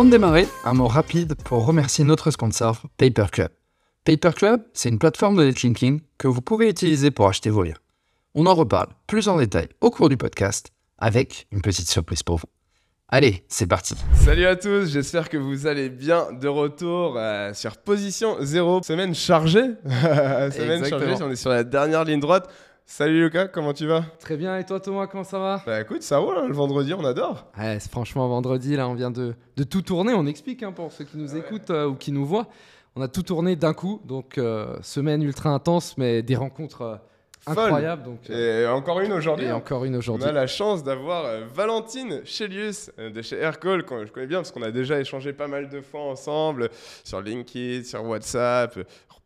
Avant de démarrer, un mot rapide pour remercier notre sponsor, Paper Club. Paper Club, c'est une plateforme de netlinking que vous pouvez utiliser pour acheter vos liens. On en reparle plus en détail au cours du podcast, avec une petite surprise pour vous. Allez, c'est parti. Salut à tous, j'espère que vous allez bien de retour euh, sur position 0. Semaine chargée. Semaine Exactement. chargée, on est sur la dernière ligne droite. Salut Lucas, comment tu vas Très bien, et toi Thomas, comment ça va Bah écoute, ça roule, hein, le vendredi, on adore. ouais, Franchement, vendredi, là, on vient de, de tout tourner. On explique hein, pour ceux qui nous écoutent euh, ou qui nous voient. On a tout tourné d'un coup, donc euh, semaine ultra intense, mais des rencontres euh, incroyables. Donc, Et encore une aujourd'hui. et hein. encore une On aujourd'hui. a la chance d'avoir Valentine Chelius de chez Aircall, que je connais bien parce qu'on a déjà échangé pas mal de fois ensemble sur LinkedIn, sur WhatsApp,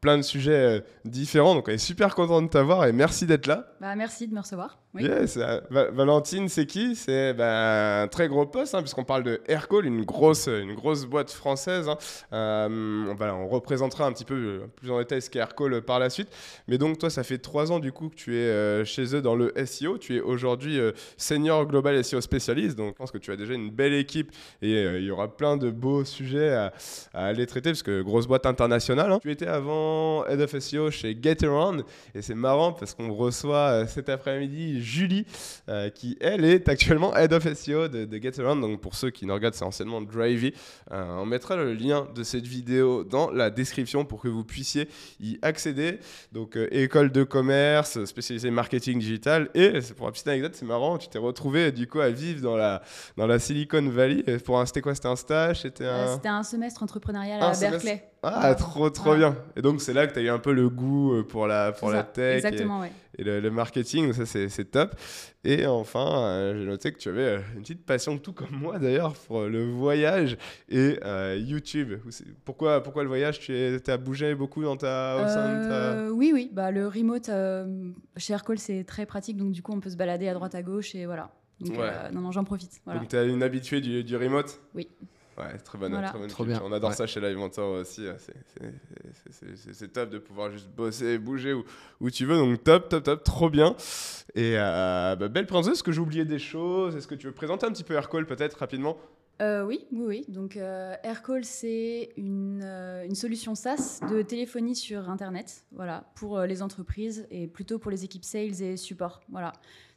plein de sujets euh, différents. Donc on est super content de t'avoir et merci d'être là. Bah, merci de me recevoir. Oui. Yes, euh, Va- Valentine, c'est qui? C'est ben, un très gros poste, hein, puisqu'on parle de Aircall, une grosse, une grosse boîte française. hein. Euh, on, représentera un petit peu euh, plus en détail ce qu'est Aircall par la suite. Mais donc, toi, ça fait trois ans du coup que tu es chez eux dans le SEO. Tu es aujourd'hui senior global SEO spécialiste. Donc, je pense que tu as déjà une belle équipe et il y aura plein de beaux sujets à, aller traiter, parce que grosse boîte internationale. hein. Tu étais avant Head of SEO chez GetAround. Et c'est marrant parce qu'on reçoit cet après-midi Julie, euh, qui elle est actuellement Head of SEO de, de GetAround. Donc pour ceux qui nous regardent, c'est anciennement Drivey. Euh, on mettra le lien de cette vidéo dans la description pour que vous puissiez y accéder. Donc euh, école de commerce, spécialisée marketing digital. Et pour la petite anecdote, c'est marrant, tu t'es retrouvé du coup à vivre dans la, dans la Silicon Valley. Pour un, c'était quoi? C'était un stage? C'était un... C'était un semestre entrepreneurial Un à semestre. Ah, trop trop Ouais. bien. Et donc c'est là que tu as eu un peu le goût euh, pour la, pour la tech. et- Exactement, ouais. et le, le marketing, ça c'est c'est top. Et enfin, euh, j'ai noté que tu avais euh, une petite passion, tout comme moi d'ailleurs, pour le voyage et euh, YouTube. Pourquoi, pourquoi le voyage? Tu as bougé beaucoup dans ta, au sein de ta... Oui, oui. Bah, le remote chez Aircall, c'est très pratique. Donc, du coup, on peut se balader à droite, à gauche. Et voilà. Donc, Ouais. non, non, j'en profite. Voilà. Donc tu es une habituée du, du remote? Oui. Ouais, très bonne, Voilà. très bonne Trop culture. bien. On adore Ouais. ça chez Live Mentor aussi. euh, c'est- top de pouvoir juste bosser, bouger où, où tu veux. Donc top, top, top, trop bien. Et euh, bah, belle présentation. Est-ce que j'ai oublié des choses? Est-ce que tu veux présenter un petit peu Aircall peut-être rapidement? Euh, oui, oui, oui. Donc, euh, Aircall, c'est une, euh, une solution SaaS de téléphonie sur Internet, voilà, pour euh, les entreprises et plutôt pour les équipes sales et support, voilà.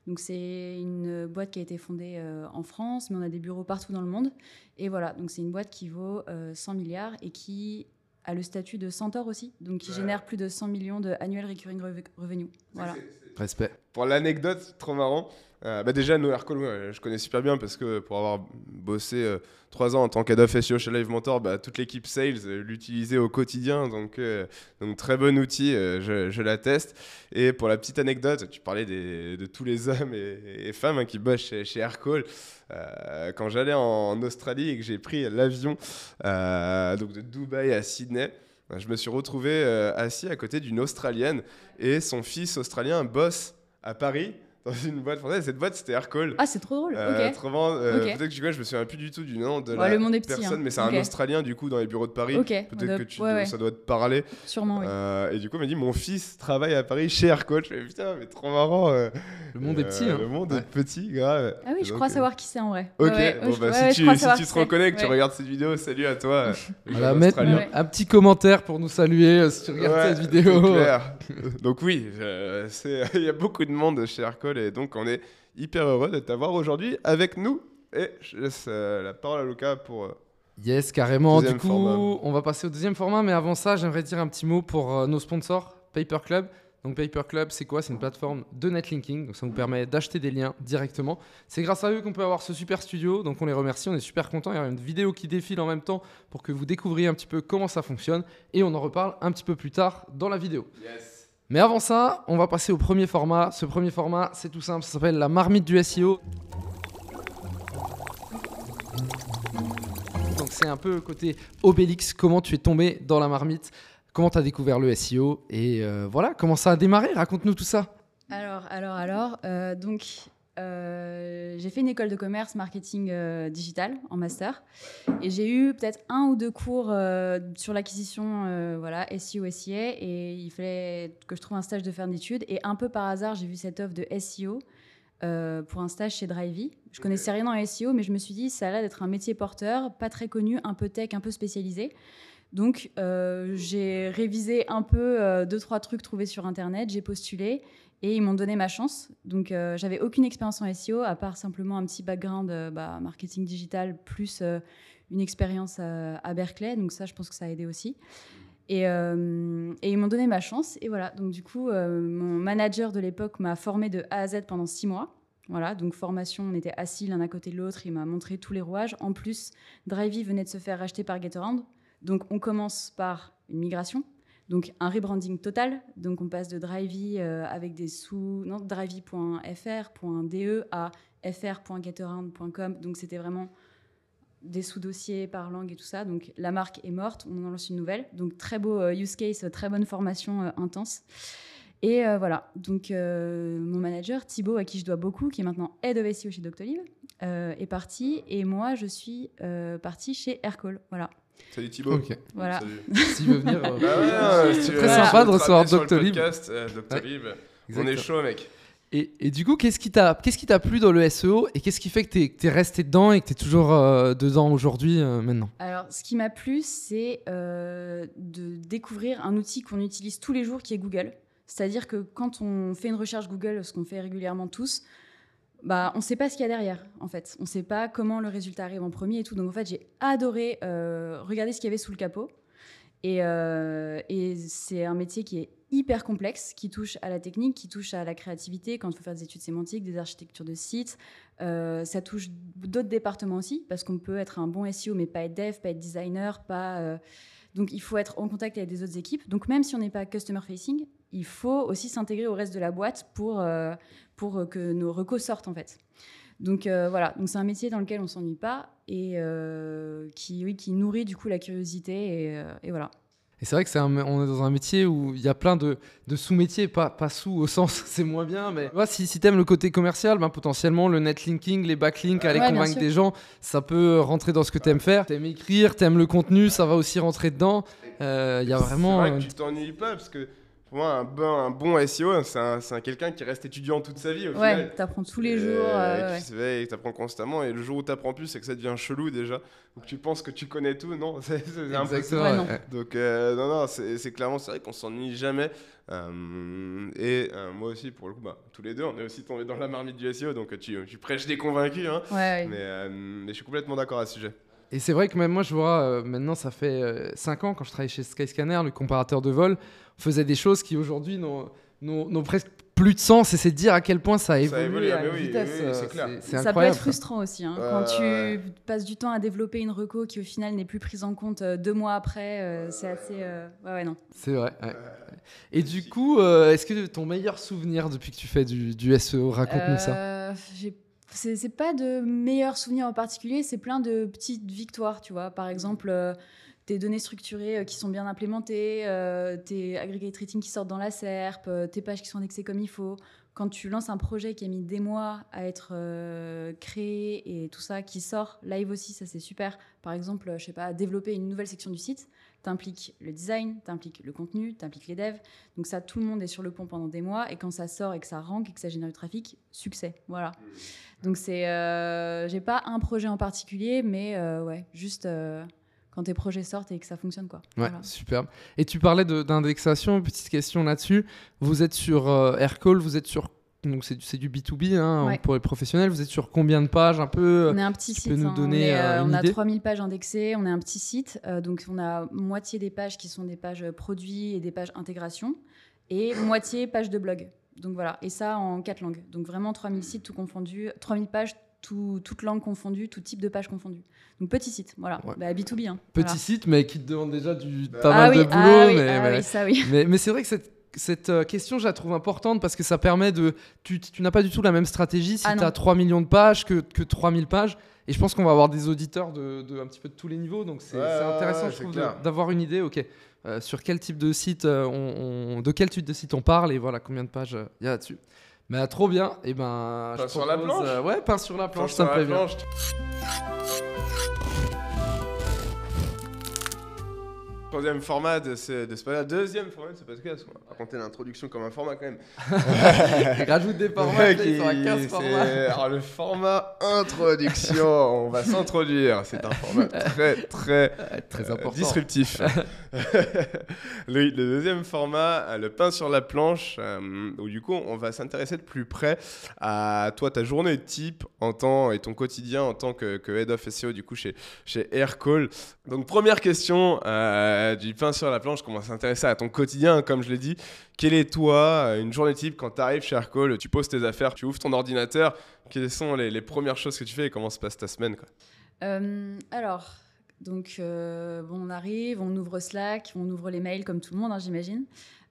Donc, c'est une boîte qui a été fondée euh, en France, mais on a des bureaux partout dans le monde. Et voilà, donc c'est une boîte qui vaut euh, 100 milliards et qui a le statut de Centaure aussi, donc qui Ouais. génère plus de 100 millions de annual recurring reve- revenue. Voilà. Respect. Pour l'anecdote, trop marrant. Euh, bah déjà, No Aircall, ouais, je connais super bien parce que pour avoir bossé euh, trois ans en tant qu'head of SEO chez Live Mentor, bah, toute l'équipe sales euh, l'utilisait au quotidien. Donc, euh, donc très bon outil, je, je l'atteste. Et pour la petite anecdote, tu parlais de tous les hommes et, femmes hein, qui bossent chez, chez Aircall. Quand j'allais en, en Australie et que j'ai pris l'avion donc de Dubaï à Sydney, je me suis retrouvé assis à côté d'une Australienne et son fils australien bosse à Paris dans une boîte française. Cette boîte, c'était Aircall. Ah, c'est trop drôle, Euh, ok. autrement, euh, peut-être que tu vois, je me souviens plus du tout du nom de Ouais, la le monde est petit, personne, hein. mais c'est un Australien du coup dans les bureaux de Paris. Ok, Peut-être doit- que tu, ouais, ouais. ça doit te parler. Sûrement, oui. Euh, et du coup, il m'a dit mon fils travaille à Paris chez Aircall. Je fais putain, mais trop marrant. euh. Le monde est Euh, petit. hein. Le monde Ouais. est petit, grave. Ah oui, je crois savoir qui c'est en vrai. Ok, bon, je- bah, si tu, si tu te reconnais, que tu regardes cette vidéo, salut à toi. Voilà, mettre un petit commentaire pour nous saluer euh, si tu regardes Ouais, cette vidéo. donc oui, euh, c'est- il y a beaucoup de monde chez Aircall et donc on est hyper heureux de t'avoir aujourd'hui avec nous. Et je laisse euh, la parole à Lucas pour... euh, Yes, carrément. Du coup, format. on va passer au deuxième format, mais avant ça, j'aimerais dire un petit mot pour euh, nos sponsors, Paper Club. Donc Paper Club, c'est quoi? C'est une plateforme de netlinking, donc ça nous permet d'acheter des liens directement. C'est grâce à eux qu'on peut avoir ce super studio, donc on les remercie, on est super contents. Il y a une vidéo qui défile en même temps pour que vous découvriez un petit peu comment ça fonctionne, et on en reparle un petit peu plus tard dans la vidéo. Mais avant ça, on va passer au premier format. Ce premier format, c'est tout simple, ça s'appelle la marmite du SEO. Donc c'est un peu côté Obélix, comment tu es tombé dans la marmite, comment tu as découvert le SEO et euh, voilà, comment ça a démarré, raconte-nous tout ça. Alors, alors, alors, euh, donc, j'ai fait une école de commerce marketing euh, digital en master. Et j'ai eu peut-être un ou deux cours euh, sur l'acquisition euh, voilà, SEO, SIA et il fallait que je trouve un stage de fin d'études. Et un peu par hasard, j'ai vu cette offre de SEO euh, pour un stage chez Drivey. Je connaissais rien en SEO, mais je me suis dit, ça a l'air d'être un métier porteur, pas très connu, un peu tech, un peu spécialisé. Donc, euh, j'ai révisé un peu euh, deux, trois trucs trouvés sur Internet, j'ai postulé et ils m'ont donné ma chance. Donc, euh, j'avais aucune expérience en SEO, à part simplement un petit background euh, bah, marketing digital, plus euh, une expérience à, Berkeley. Donc, ça, je pense que ça a aidé aussi. Et, et ils m'ont donné ma chance. Et voilà, donc du coup, mon manager de l'époque m'a formé de A à Z pendant six mois. Voilà, donc formation, on était assis l'un à côté de l'autre, il m'a montré tous les rouages. En plus, Drivey venait de se faire racheter par Getaround. Donc on commence par une migration, donc un rebranding total. Donc on passe de Drivey euh, avec des sous, non, drivey.fr.de à fr.getaround.com. Donc c'était vraiment des sous-dossiers par langue et tout ça. Donc la marque est morte, on en lance une nouvelle. Donc très beau euh, use case, très bonne formation euh, intense. Et euh, voilà, donc euh, mon manager Thibaut, à qui je dois beaucoup, qui est maintenant Head of SEO chez Doctolib, euh, est parti. Et moi, je suis euh, partie chez Aircall. Voilà. Salut Thibaut. Ok. voilà. S'il veut venir. euh, Bah ouais, ouais, tu veux, très sympa de recevoir Doctolib. podcast, euh, Doctolib. On est chaud, mec. Et, et du coup, qu'est-ce qui t'a qu'est-ce qui t'a plu dans le SEO et qu'est-ce qui fait que t'es es resté dedans et que t'es toujours euh, dedans aujourd'hui euh, maintenant? Alors, ce qui m'a plu, c'est euh, de découvrir un outil qu'on utilise tous les jours qui est Google. C'est-à-dire que quand on fait une recherche Google, ce qu'on fait régulièrement tous, bah, on ne sait pas ce qu'il y a derrière, en fait. On ne sait pas comment le résultat arrive en premier et tout. Donc, en fait, j'ai adoré euh, regarder ce qu'il y avait sous le capot. Et, euh, et c'est un métier qui est hyper complexe, qui touche à la technique, qui touche à la créativité, quand il faut faire des études sémantiques, des architectures de sites. Euh, ça touche d'autres départements aussi, parce qu'on peut être un bon SEO, mais pas être dev, pas être designer, pas... Donc, il faut être en contact avec des autres équipes. Donc, même si on n'est pas customer facing, il faut aussi s'intégrer au reste de la boîte pour, euh, pour que nos recos sortent, en fait. Donc, euh, voilà. Donc, c'est un métier dans lequel on s'ennuie pas et euh, qui, nourrit du coup la curiosité. Et voilà. Et c'est vrai que c'est un- on est dans un métier où il y a plein de, de sous-métiers, pas, pas sous au sens c'est moins bien, mais ouais, si, si t'aimes le côté commercial, ben, potentiellement le netlinking, les backlinks, aller Ouais, convaincre des gens, ça peut rentrer dans ce que t'aimes faire. T'aimes écrire, t'aimes le contenu, ça va aussi rentrer dedans. Euh, Il y a vraiment. C'est vrai que tu t'ennuies pas parce que pour moi, un bon, un bon SEO, c'est un, quelqu'un qui reste étudiant toute sa vie au Ouais, t'apprends tous les jours. euh, ouais. qui se fait, et t'apprends constamment, et le jour où t'apprends plus, c'est que ça devient chelou déjà. Donc tu penses que tu connais tout, non? C'est c'est un peu ça. Exactement. Ouais, non. Donc euh, non, non, c'est clairement, c'est vrai qu'on s'ennuie jamais. Euh, et euh, moi aussi, pour le coup, bah, tous les deux, on est aussi tombés dans la marmite du SEO, donc tu, tu prêches des convaincus. Hein, Ouais, ouais. mais, euh, mais je suis complètement d'accord à ce sujet. Et c'est vrai que même moi, je vois, euh, maintenant, ça fait 5 ans, quand je travaillais chez Skyscanner, le comparateur de vol, on faisait des choses qui aujourd'hui n'ont presque plus de sens et c'est de dire à quel point ça a Ça évolué évolue, à mais une oui, vitesse. oui, oui, c'est euh, clair. c'est Ça peut être frustrant aussi hein, quand tu passes du temps à développer une reco qui au final n'est plus prise en compte euh, deux mois après. euh, c'est assez. euh, Ouais, ouais, non. C'est vrai. ouais. Et du coup, euh, est-ce que ton meilleur souvenir depuis que tu fais du, du SEO, raconte-nous ça. Euh, j'ai- C'est pas de meilleurs souvenirs en particulier, c'est plein de petites victoires, tu vois. Par exemple, euh, tes données structurées euh, qui sont bien implémentées, euh, tes aggregate rating qui sortent dans la SERP, euh, tes pages qui sont indexées comme il faut. Quand tu lances un projet qui a mis des mois à être créé et tout ça qui sort live aussi, ça c'est super. Par exemple, je sais pas, développer une nouvelle section du site, t'impliques le design, t'impliques le contenu, t'impliques les devs. Donc ça, tout le monde est sur le pont pendant des mois et quand ça sort et que ça rank et que ça génère du trafic, succès. Voilà. Donc c'est, euh, j'ai pas un projet en particulier, mais euh, ouais, juste euh, quand tes projets sortent et que ça fonctionne quoi. Ouais, Voilà. superbe. Et tu parlais de- d'indexation, petite question là-dessus. Vous êtes sur Aircall, vous êtes sur. Donc c'est du, c'est du B2B hein, Ouais. pour les professionnels. Vous êtes sur combien de pages un peu On est un petit tu site. peux nous hein. donner, on est, euh, une on a idée 3000 pages indexées. On est un petit site. euh, donc, on a moitié des pages qui sont des pages produits et des pages intégration. Et moitié pages de blog. Donc, voilà. Et ça en quatre langues. Donc, vraiment 3000 sites tout confondu. 3000 pages, tout, toutes langues confondues, tout type de pages confondues. Donc, petit site. Voilà. Ouais. Bah, B2B. Hein. Petit Voilà. site, mais qui te demande déjà du, pas ah mal oui, de boulot. ah oui, mais, ah mais- oui, ça oui. Mais, mais c'est vrai que cette, cette euh, question, je la trouve importante parce que ça permet de. Tu, tu n'as pas du tout la même stratégie si Ah tu as 3 millions de pages que, que 3000 pages. Et je pense qu'on va avoir des auditeurs de, de un petit peu de tous les niveaux. Donc c'est Ouais, intéressant, ouais, je trouve, d'avoir une idée. Ok, euh, sur quel type de site euh, on, on- de quel type de site on parle et voilà combien de pages euh, il y a là-dessus. Mais euh, trop bien. Et ben. Je sur la planche Ouais, pain sur la planche, Planche ça me plaît la bien. Troisième format de ce, de ce podcast. Deuxième format de ce podcast. On va raconter l'introduction comme un format quand même. Rajoute des formats, sont à qui- 15 c'est- formats. Alors, le format introduction, on va s'introduire. C'est un format très, très, Très euh, important. disruptif. le, le deuxième format, euh, le pain sur la planche, euh, où du coup, on va s'intéresser de plus près à toi, ta journée type en tant, et ton quotidien en tant que, que Head of SEO, du coup, chez, chez Aircall. Donc, première question euh, du pain sur la planche, va s'intéresser à ton quotidien, comme je l'ai dit. Quelle est, toi, une journée type quand tu arrives chez Aircall, tu poses tes affaires, tu ouvres ton ordinateur, quelles sont les, les premières choses que tu fais et comment se passe ta semaine quoi? Euh, alors, donc, euh, bon, on arrive, on ouvre Slack, on ouvre les mails comme tout le monde, hein, j'imagine.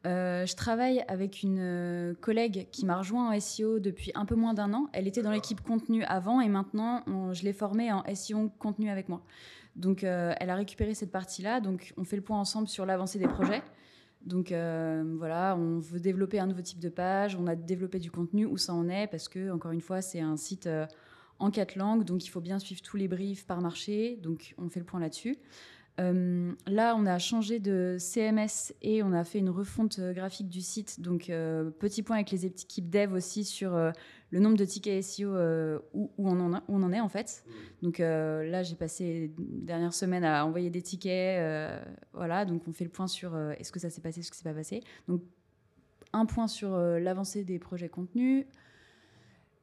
Euh, je travaille avec une euh, collègue qui m'a rejoint en SEO depuis un peu moins d'un an. Elle était dans l'équipe contenu avant et maintenant, on- je l'ai formée en SEO contenu avec moi. Donc, euh, elle a récupéré cette partie-là. Donc, on fait le point ensemble sur l'avancée des projets. Donc, euh, voilà, on veut développer un nouveau type de page. On a développé du contenu, où ça en est, parce que, encore une fois, c'est un site euh, en quatre langues. Donc, il faut bien suivre tous les briefs par marché. Donc, on fait le point là-dessus. Euh, là, on a changé de CMS et on a fait une refonte euh, graphique du site. Donc, euh, petit point avec les équipes dev aussi sur le nombre de tickets SEO où, où on, en est en fait. Donc là, j'ai passé les dernières semaines à envoyer des tickets. voilà, donc on fait le point sur est-ce que ça s'est passé, est-ce que c'est pas passé. Donc, un point sur l'avancée des projets contenus,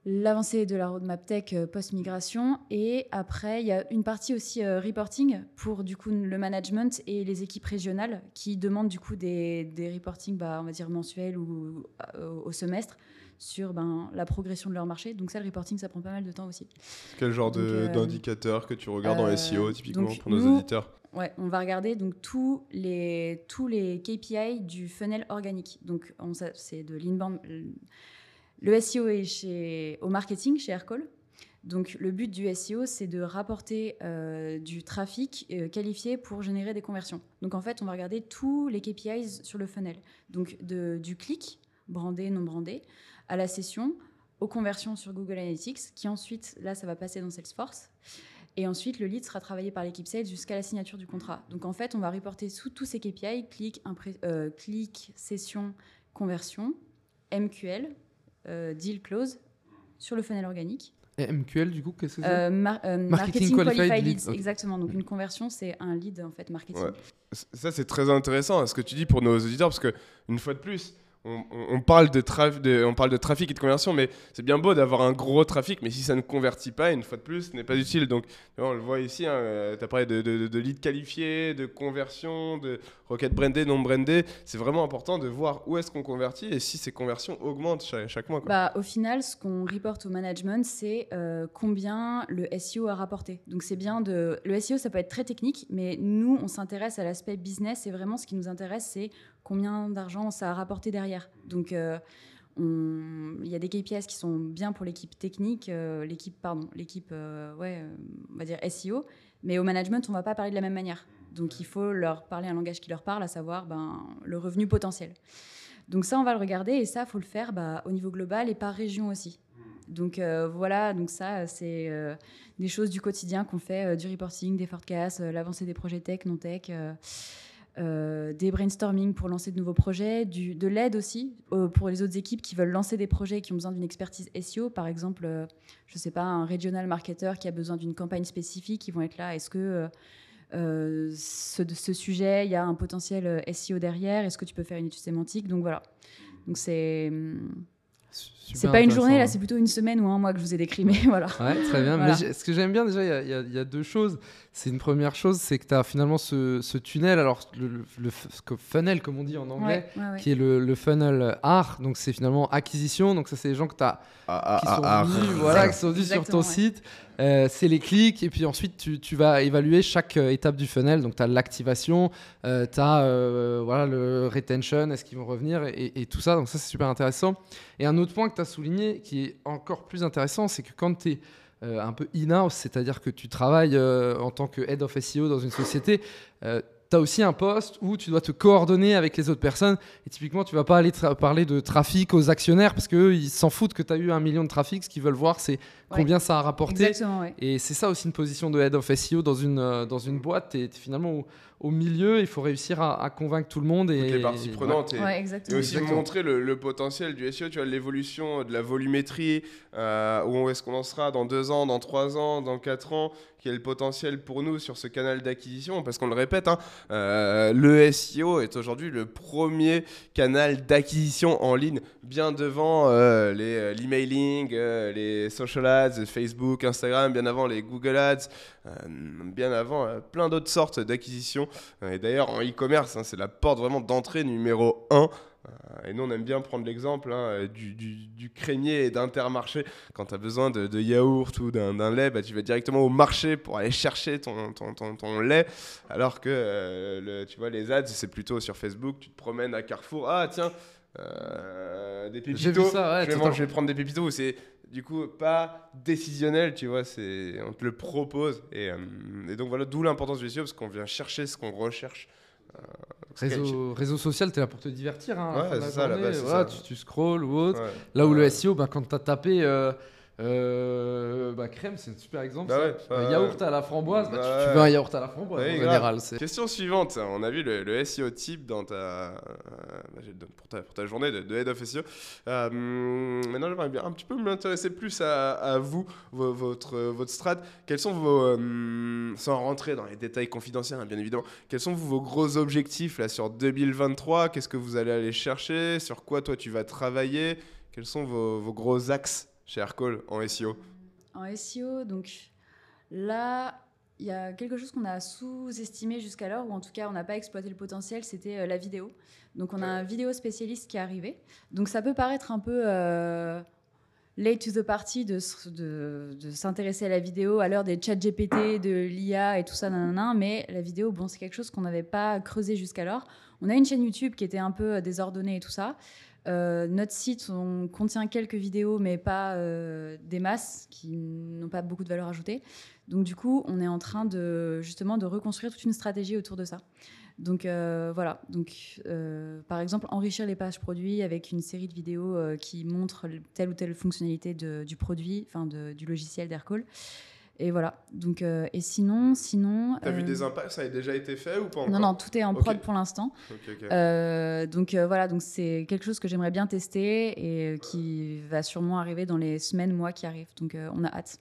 l'avancée de la roadmap tech euh, post-migration. Et après, il y a une partie aussi euh, reporting pour du coup le management et les équipes régionales qui demandent du coup des, des reporting, bah, on va dire mensuels ou euh, au semestre sur ben, la progression de leur marché. Donc ça, le reporting, ça prend pas mal de temps aussi. Quel genre de- euh, d'indicateurs que tu regardes en euh, SEO typiquement pour nos nous- auditeurs Ouais, on va regarder donc tous les, tous les KPI du funnel organique. Donc, c'est de l'inbound. Le SEO est au marketing chez Aircall. Donc, le but du SEO, c'est de rapporter euh, du trafic euh, qualifié pour générer des conversions. Donc, en fait, on va regarder tous les KPIs sur le funnel. Donc, du clic, brandé, non brandé, à la session, aux conversions sur Google Analytics, qui ensuite, là, ça va passer dans Salesforce. Et ensuite, le lead sera travaillé par l'équipe sales jusqu'à la signature du contrat. Donc, en fait, on va reporter sous tous ces KPI, clic, euh, clic, session, conversion, MQL, deal close, sur le funnel organique. Et MQL, du coup, qu'est-ce que c'est? Euh, mar- euh, Marketing marketing, Qualified Qualified, Leads, exactement. Donc, une conversion, c'est un lead, en fait, marketing. Ouais. Ça, c'est très intéressant ce que tu dis pour nos auditeurs, parce que une fois de plus, on, parle de trafic et de conversion, mais c'est bien beau d'avoir un gros trafic, mais si ça ne convertit pas, une fois de plus, ce n'est pas utile. Donc, on le voit ici, tu as parlé de, de, de lead qualifié, de conversion, de requête brandée, non brandée. C'est vraiment important de voir où est-ce qu'on convertit et si ces conversions augmentent chaque, mois. Bah, au final, ce qu'on reporte au management, c'est euh, combien le SEO a rapporté. Donc, c'est bien de. Le SEO, ça peut être très technique, mais nous, on s'intéresse à l'aspect business et vraiment, ce qui nous intéresse, c'est combien d'argent ça a rapporté derrière. Donc, euh, il y a des KPIs qui sont bien pour l'équipe technique, euh, l'équipe, pardon, l'équipe, euh, ouais, on va dire SEO, mais au management, on va pas parler de la même manière. Donc, il faut leur parler un langage qui leur parle, à savoir ben, le revenu potentiel. Donc ça, on va le regarder et ça, faut le faire bah, au niveau global et par région aussi. Donc voilà, donc ça, c'est des choses du quotidien qu'on fait, du reporting, des forecasts, l'avancée des projets tech, non tech, euh, des brainstorming pour lancer de nouveaux projets, du, de l'aide aussi euh, pour les autres équipes qui veulent lancer des projets et qui ont besoin d'une expertise SEO. Par exemple, euh, je sais pas, un regional marketer qui a besoin d'une campagne spécifique, ils vont être là. Est-ce que ce, ce sujet, il y a un potentiel SEO derrière? Est-ce que tu peux faire une étude sémantique? Donc voilà. Donc c'est c'est pas une journée là, c'est plutôt une semaine ou un mois que je vous ai décrit, mais voilà. Ouais, très bien. Voilà. Mais ce que j'aime bien déjà, y y, il y a deux choses. C'est une première chose, c'est que tu as finalement ce, ce tunnel, alors le, le- le funnel comme on dit en anglais, Ouais, ouais, ouais. qui est le, le funnel art. Donc c'est finalement acquisition. Donc ça c'est les gens que tu as Ah, qui ah, sont ah, venus, ah. voilà, qui sont venus sur ton site. Euh, c'est les clics et puis ensuite tu, tu vas évaluer chaque euh, étape du funnel. Donc tu as l'activation, tu as voilà, le retention, est-ce qu'ils vont revenir et, et tout ça. Donc ça c'est super intéressant. Et un autre point que tu as souligné qui est encore plus intéressant, c'est que quand tu es un peu in-house, c'est-à-dire que tu travailles euh, en tant que head of SEO dans une société, tu as aussi un poste où tu dois te coordonner avec les autres personnes. Et typiquement, tu vas pas aller parler de trafic aux actionnaires parce qu'eux, ils s'en foutent que tu as eu un million de trafic. Ce qu'ils veulent voir, c'est combien ça a rapporté. Exactement, ouais. Et c'est ça aussi une position de head of SEO dans une, euh, dans une boîte. Tu es, finalement au, au milieu, il faut réussir à, convaincre tout le monde et Toutes les parties prenantes et, aussi montrer le, potentiel du SEO, tu vois, l'évolution de la volumétrie, euh, où est-ce qu'on en sera dans deux ans, dans trois ans, dans quatre ans, quel est le potentiel pour nous sur ce canal d'acquisition, parce qu'on le répète, hein, euh, le SEO est aujourd'hui le premier canal d'acquisition en ligne, bien devant euh, les l'emailing, les social ads, Facebook, Instagram, bien avant les Google Ads, bien avant plein d'autres sortes d'acquisitions. Et d'ailleurs, en e-commerce, hein, c'est la porte vraiment d'entrée numéro 1. Euh, et nous, on aime bien prendre l'exemple hein, du, du, crémier et d'Intermarché. Quand tu as besoin de, yaourt ou d'un lait, bah, tu vas directement au marché pour aller chercher ton, ton, ton, lait. Alors que euh, le, tu vois, les ads, c'est plutôt sur Facebook. Tu te promènes à Carrefour. Ah, tiens, euh, des pépitos. Ça, je, vais je, vais prendre des pépitos. C'est du coup pas décisionnel, tu vois, c'est on te le propose et, et donc voilà d'où l'importance du SEO parce qu'on vient chercher ce qu'on recherche euh, réseau, réseau social, tu es là pour te divertir. Hein, ouais, c'est ça, là Tu, tu scrolls ou autre. Là où le SEO, bah, quand tu as tapé euh, euh, bah, crème, c'est un super exemple. Bah yaourt à la framboise, bah, tu, veux un yaourt à la framboise en général. Question suivante. On a vu le, SEO type dans ta, pour, ta, pour ta journée de, Head of SEO. Euh, maintenant, j'aimerais bien un petit peu m'intéresser plus à, vous, votre, votre strat. Quels sont vos. Euh, sans rentrer dans les détails confidentiels, hein, bien évidemment, quels sont vos gros objectifs là, sur 2023 Qu'est-ce que vous allez aller chercher? Sur quoi toi tu vas travailler? Quels sont vos, vos gros axes? Chez Aircall en SEO En SEO, donc là, il y a quelque chose qu'on a sous-estimé jusqu'alors, ou en tout cas on n'a pas exploité le potentiel, c'était euh, la vidéo. Donc on a un vidéo spécialiste qui est arrivé. Donc ça peut paraître un peu euh, late to the party de, de, s'intéresser à la vidéo à l'heure des chats GPT, de l'IA et tout ça, nanana, mais la vidéo, bon, c'est quelque chose qu'on n'avait pas creusé jusqu'alors. On a une chaîne YouTube qui était un peu euh, désordonnée et tout ça. Euh, notre site, on contient quelques vidéos, mais pas euh, des masses qui n'ont pas beaucoup de valeur ajoutée. Donc du coup, on est en train de justement de reconstruire toute une stratégie autour de ça. Donc euh, voilà. Donc par exemple, enrichir les pages produits avec une série de vidéos qui montrent telle ou telle fonctionnalité du produit, enfin du logiciel d'Aircall. Et voilà. Donc, euh, et sinon, sinon. T'as vu euh, des impacts? Ça a déjà été fait ou pas encore? Non, non, tout est en prod pour l'instant. Euh, donc voilà, donc c'est quelque chose que j'aimerais bien tester et qui va sûrement arriver dans les semaines, mois qui arrivent. Donc on a hâte.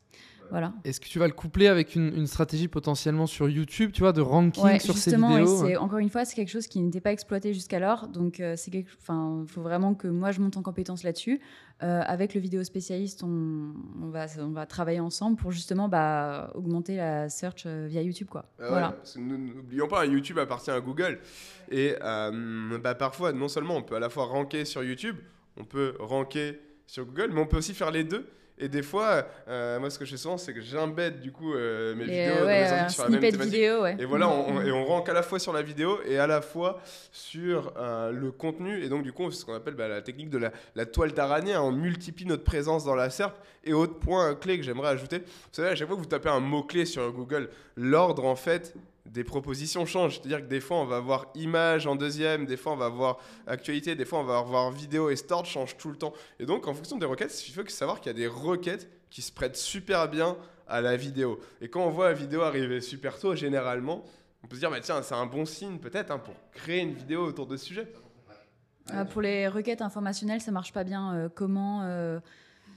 Voilà. Est-ce que tu vas le coupler avec une, stratégie potentiellement sur YouTube, tu vois, de ranking sur ces vidéos et Encore une fois, c'est quelque chose qui n'était pas exploité jusqu'alors. Donc, c'est quelque... enfin, il faut vraiment que moi je monte en compétence là-dessus. Euh, avec le vidéo spécialiste, on, va, on va travailler ensemble pour justement bah, augmenter la search euh, via YouTube. Quoi. Ah voilà. N'oublions pas, YouTube appartient à Google. Et euh, bah, parfois, non seulement on peut à la fois ranker sur YouTube, on peut ranker sur Google, mais on peut aussi faire les deux et des fois, euh, moi, ce que je fais souvent, c'est que j'embête du coup euh, mes vidéos dans les articles sur la même thématique. Vidéo, Et voilà, on, et on rank à la fois sur la vidéo et à la fois sur euh, le contenu. Et donc, du coup, c'est ce qu'on appelle bah, la technique de la, la toile d'araignée. Hein. On multiplie notre présence dans la SERP. Et autre point clé que j'aimerais ajouter, vous savez, à chaque fois que vous tapez un mot-clé sur Google, l'ordre, en fait, des propositions changent. C'est-à-dire que des fois, on va avoir image en deuxième, des fois, on va avoir actualité, des fois, on va avoir vidéo et start change tout le temps. Et donc, en fonction des requêtes, il faut savoir qu'il y a des requêtes qui se prêtent super bien à la vidéo. Et quand on voit la vidéo arriver super tôt, généralement, on peut se dire, bah, tiens, c'est un bon signe peut-être hein, pour créer une vidéo autour de ce sujet. Ah, pour les requêtes informationnelles, ça marche pas bien. Euh, comment euh,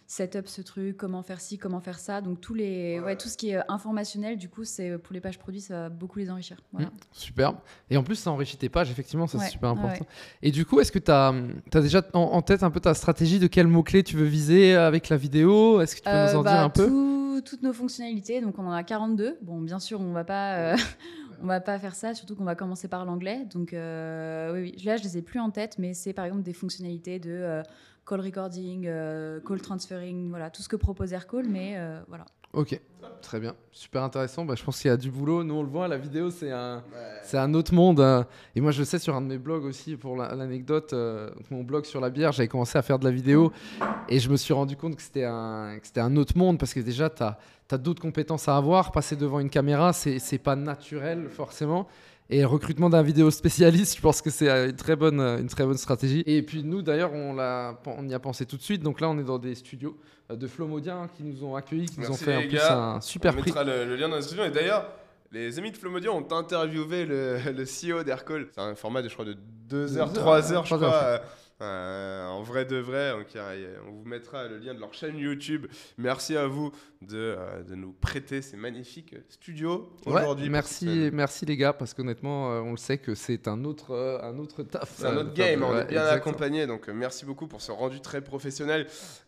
setup ce truc, comment faire ci, comment faire ça. Donc tous les, ouais. tout ce qui est euh, informationnel, du coup, c'est euh, pour les pages produits, ça va beaucoup les enrichir. Voilà. Mmh, super. Et en plus, ça enrichit tes pages, effectivement, ça c'est super important. Et du coup, est-ce que tu as, as, déjà en, tête un peu ta stratégie de quel mot-clé tu veux viser avec la vidéo? Est-ce que tu peux nous en bah, dire un peu? Toutes nos fonctionnalités, donc on en a 42. Bon, bien sûr, on va pas. on va pas faire ça, surtout qu'on va commencer par l'anglais. Donc, oui, oui, là, je les ai plus en tête, mais c'est par exemple des fonctionnalités de call recording, euh, call transferring, voilà, tout ce que propose Aircall, mais euh, voilà. Ok, très bien, super intéressant. Bah, je pense qu'il y a du boulot. Nous, on le voit, la vidéo, c'est un, c'est un autre monde. Hein. Et moi, je sais sur un de mes blogs aussi, pour l'anecdote, euh, mon blog sur la bière, j'avais commencé à faire de la vidéo et je me suis rendu compte que c'était un, que c'était un autre monde parce que déjà, tu as, as d'autres compétences à avoir. Passer devant une caméra, c'est, c'est pas naturel forcément. Et recrutement d'un vidéo spécialiste, je pense que c'est une très bonne, une très bonne stratégie. Et puis nous, d'ailleurs, on, on y a pensé tout de suite. Donc là, on est dans des studios euh, de Flomodia hein, qui nous ont accueillis, qui nous ont fait en plus un super on prix. On mettra le, lien dans la description. Et d'ailleurs, Les amis de Flomodio ont interviewé le, le CEO d'Aircall. C'est un format de, je crois, de 2 heures, 3 heures, je heures, crois. Euh, en vrai de vrai, donc, on vous mettra le lien de leur chaîne YouTube. Merci à vous de, euh, de nous prêter ces magnifiques studios Ouais, aujourd'hui. merci, merci les gars, parce qu'honnêtement, euh, on le sait que c'est un autre, un autre taf. C'est un autre game, faire- on ouais, est bien exactement. accompagné, donc merci beaucoup pour ce rendu très professionnel.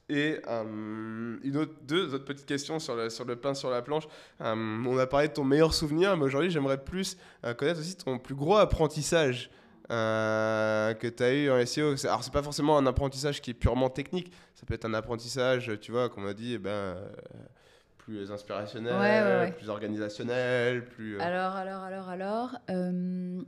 Et une autre, deux autres petites questions sur le, sur le pain sur la planche. On a parlé de ton meilleur souvenir, mais aujourd'hui j'aimerais plus connaître aussi ton plus gros apprentissage euh, que tu as eu en SEO. Alors c'est pas forcément un apprentissage qui est purement technique, ça peut être un apprentissage, tu vois, comme on a dit, eh ben, euh, plus inspirationnel, Ouais, ouais, ouais. plus organisationnel, plus... euh, Alors, alors, alors, alors.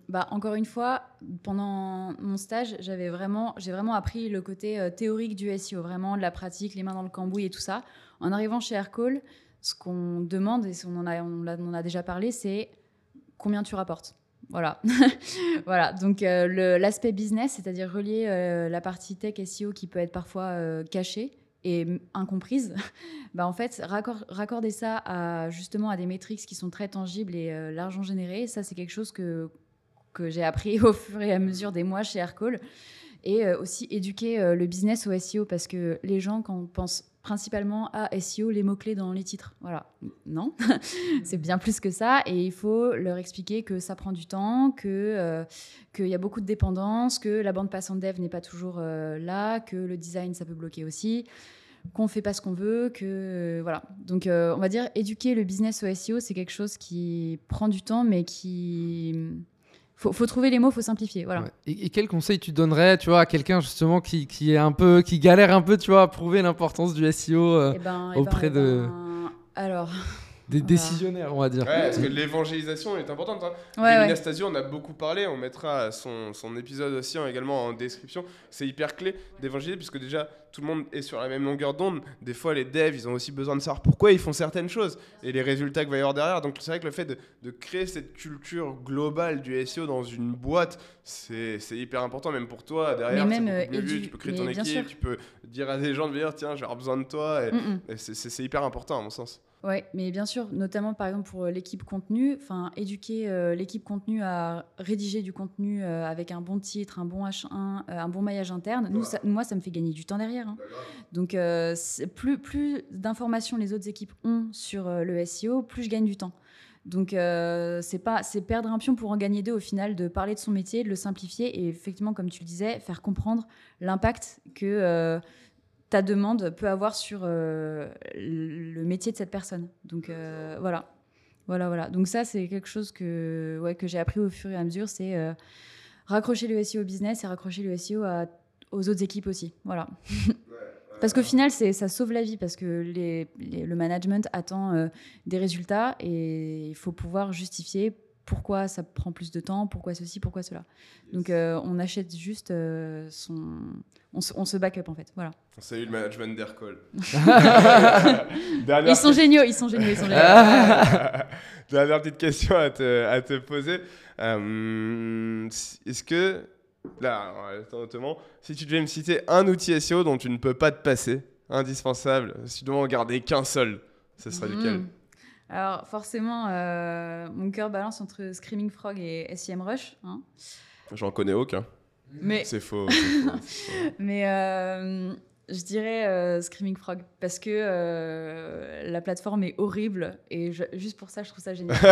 bah, encore une fois, pendant mon stage, j'avais vraiment, j'ai vraiment appris le côté théorique du SEO, vraiment de la pratique, les mains dans le cambouis et tout ça. En arrivant chez Aircall, ce qu'on demande, et on en a, on l'a- on en a déjà parlé, c'est combien tu rapportes. Voilà. voilà. Donc, euh, l'aspect business, c'est-à-dire relier euh, la partie tech SEO qui peut être parfois euh, cachée et incomprise, bah, en fait, raccor- raccorder ça à, justement à des métriques qui sont très tangibles et l'argent généré, ça, c'est quelque chose que, que j'ai appris au fur et à mesure des mois chez Aircall. Et aussi éduquer le business au SEO parce que les gens, quand on pense principalement à SEO, les mots-clés dans les titres. Voilà. Non, c'est bien plus que ça. Et il faut leur expliquer que ça prend du temps, euh, qu'il y a beaucoup de dépendances, que la bande passante dev n'est pas toujours euh, là, que le design, ça peut bloquer aussi qu'on fait pas ce qu'on veut, que euh, voilà. Donc on va dire éduquer le business au SEO, c'est quelque chose qui prend du temps, mais qui faut, faut trouver les mots, faut simplifier, voilà. Ouais. Et, et quel conseil tu donnerais, tu vois, à quelqu'un justement qui, qui est un peu, qui galère un peu, tu vois, à prouver l'importance du SEO euh, Eh ben, eh auprès ben, eh de- ben, alors, des Voilà. décisionnaires, on va dire. Ouais, parce que l'évangélisation est importante. Hein. ouais, ouais. Lumina Stasio, on a beaucoup parlé, on mettra son, son épisode aussi hein, également en description. C'est hyper clé d'évangéliser puisque déjà tout le monde est sur la même longueur d'onde. Des fois, les devs, ils ont aussi besoin de savoir pourquoi ils font certaines choses et les résultats qu'il va y avoir derrière. Donc, c'est vrai que le fait de, de créer cette culture globale du SEO dans une boîte, c'est c'est hyper important, même pour toi. Derrière, Mais même, euh, vu. Tu peux créer mais ton équipe, sûr. tu peux dire à des gens de venir, tiens, j'ai besoin de toi. Et, Mm, mm. et c'est hyper important, à mon sens. Ouais, mais bien sûr, notamment par exemple pour euh, l'équipe contenu, enfin éduquer euh, l'équipe contenu à rédiger du contenu euh, avec un bon titre, un bon H1, euh, un bon maillage interne. Nous, ça- moi, ça me fait gagner du temps derrière. hein. Donc, plus, plus d'informations les autres équipes ont sur le SEO, plus je gagne du temps. Donc, c'est pas, c'est perdre un pion pour en gagner deux au final, de parler de son métier, de le simplifier et effectivement, comme tu le disais, faire comprendre l'impact que ta demande peut avoir sur euh, le métier de cette personne. Donc, euh, voilà. Voilà, voilà. Donc, ça, c'est quelque chose que, que j'ai appris au fur et à mesure c'est euh, raccrocher le SEO au business et raccrocher le SEO aux autres équipes aussi. Voilà. Parce qu'au final, ça sauve la vie, parce que le management attend des résultats et il faut pouvoir justifier pourquoi ça prend plus de temps, pourquoi ceci, pourquoi cela. Donc euh, on achète juste euh, son... On se, on se back up en fait. Voilà. On salue le management d'Aircall. Ils sont géniaux, ils sont géniaux, ils sont géniaux. Dernière petite question à te, à te poser. Euh, Est-ce que, là, notamment, si tu devais me citer un outil SEO dont tu ne peux pas te passer, indispensable, si tu dois en garder qu'un seul, ce serait lequel? Mm. Alors forcément, euh, mon cœur balance entre Screaming Frog et SEM Rush. hein. J'en connais aucun. Mais C'est faux. faux. Mais euh, je dirais euh, Screaming Frog parce que euh, la plateforme est horrible et je- juste pour ça, je trouve ça génial. C'est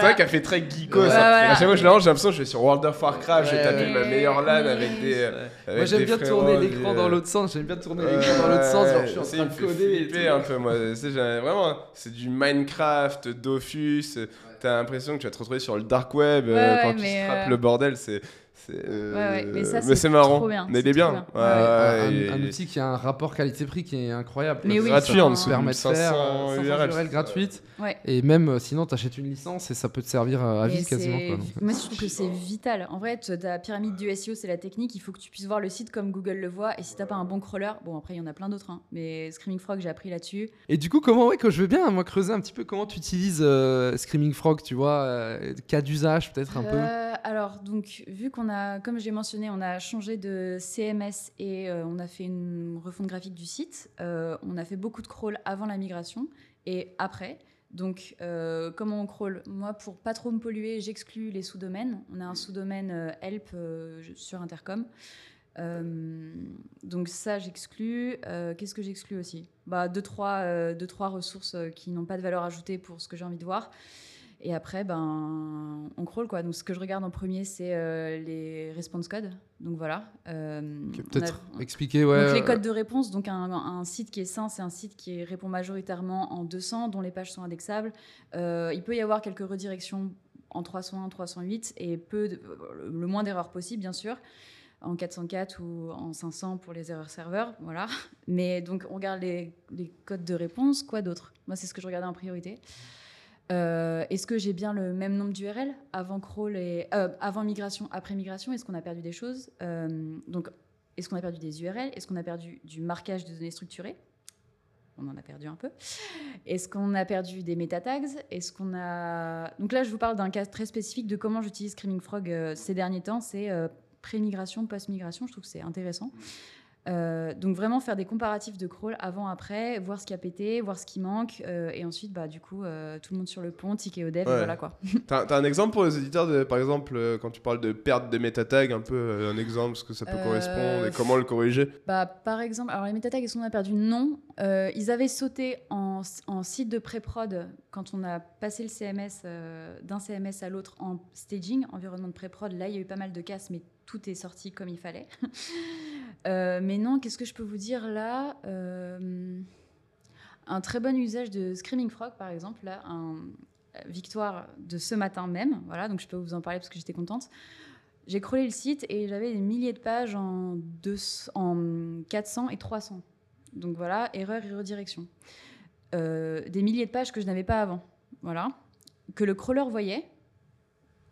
vrai qu'elle fait très geeko. Ouais, ça. voilà. À chaque fois que je la lance, j'ai l'impression que je suis sur World of Warcraft, j'ai Ouais, tapé ouais. ma meilleure LAN avec des. euh, Moi j'aime des bien tourner l'écran dans l'autre sens, j'aime bien tourner l'écran dans l'autre sens, genre je suis en train de coder et tout. un peu moi. J'ai- vraiment, c'est du Minecraft, Dofus. T'as l'impression que tu vas te retrouver sur le dark web euh, quand tu euh, le bordel. C'est. Euh, Ouais, ouais, mais ça, c'est c'est marrant. trop bien, Mais il c'est est bien. trop bien. Ouais, un, ouais, un- un et- outil qui a un rapport qualité-prix qui est incroyable. Mais oui, gratuit en dessous permet de faire 500 euh, 500 URL. Ouais. Et même euh, sinon, tu achètes une licence et ça peut te servir euh, à vie quasiment. Quoi. Moi, je trouve que c'est vital. En vrai, ta pyramide du SEO, c'est la technique. Il faut que tu puisses voir le site comme Google le voit. Et si t'as pas un bon crawler, bon, après, il y en a plein d'autres. hein, mais Screaming Frog, j'ai appris là-dessus. Et du coup, comment, ouais, que je veux bien moi, creuser un petit peu comment tu utilises euh, Screaming Frog, tu vois, euh, cas d'usage peut-être un peu. Alors, donc, vu qu'on comme j'ai mentionné, on a changé de CMS et euh, on a fait une refonte graphique du site, euh, on a fait beaucoup de crawl avant la migration et après. Donc, euh, comment on crawl Moi, pour pas trop me polluer, j'exclus les sous-domaines. On a un sous-domaine help sur Intercom. Donc ça, j'exclus. Qu'est-ce que j'exclus aussi? Bah, deux, trois, deux, trois ressources qui n'ont pas de valeur ajoutée pour ce que j'ai envie de voir. Et après, ben, on crawl quoi. Donc, ce que je regarde en premier, c'est euh, les response codes. Donc voilà. Euh, a- Peut-être expliquer, ouais. donc les euh, codes de réponse, donc un, un site qui est sain, c'est un site qui répond majoritairement en 200, dont les pages sont indexables. Euh, il peut y avoir quelques redirections en 301, 308 et peu de- le moins d'erreurs possible, bien sûr, en 404 ou en 500 pour les erreurs serveurs, voilà. Mais donc on regarde les, les codes de réponse, quoi d'autre? Moi, c'est ce que je regardais en priorité. Euh, Est-ce que j'ai bien le même nombre d'URL avant crawl et euh, avant migration, après migration? Est-ce qu'on a perdu des choses? Euh, Donc est-ce qu'on a perdu des URL Est-ce qu'on a perdu du marquage de données structurées? On en a perdu un peu. Est-ce qu'on a perdu des meta tags Est-ce qu'on a Donc là, je vous parle d'un cas très spécifique de comment j'utilise Screaming Frog ces derniers temps. C'est pré-migration, post-migration. Je trouve que c'est intéressant. Euh, donc vraiment faire des comparatifs de crawl avant après, voir ce qui a pété, voir ce qui manque, euh, et ensuite bah du coup euh, tout le monde sur le pont, ticket au dev, et voilà quoi. T'as un exemple pour les éditeurs, de, par exemple, quand tu parles de perte de métatags, un peu un exemple, ce que ça peut correspondre et comment le corriger? Bah, par exemple, alors les meta tags, est-ce qu'on a perdu Non. Ils avaient sauté en, en site de pré-prod quand on a passé le CMS d'un CMS à l'autre en staging, environnement de pré-prod. Là, il y a eu pas mal de casses, mais tout est sorti comme il fallait. Euh, mais non, qu'est-ce que je peux vous dire là Euh, Un très bon usage de Screaming Frog, par exemple, un victoire de ce matin même. Voilà, donc je peux vous en parler parce que j'étais contente. J'ai crawlé le site et j'avais des milliers de pages en, 200 en 400 et 300. Donc voilà, erreur et redirection. Euh, des milliers de pages que je n'avais pas avant. Voilà. Que le crawler voyait,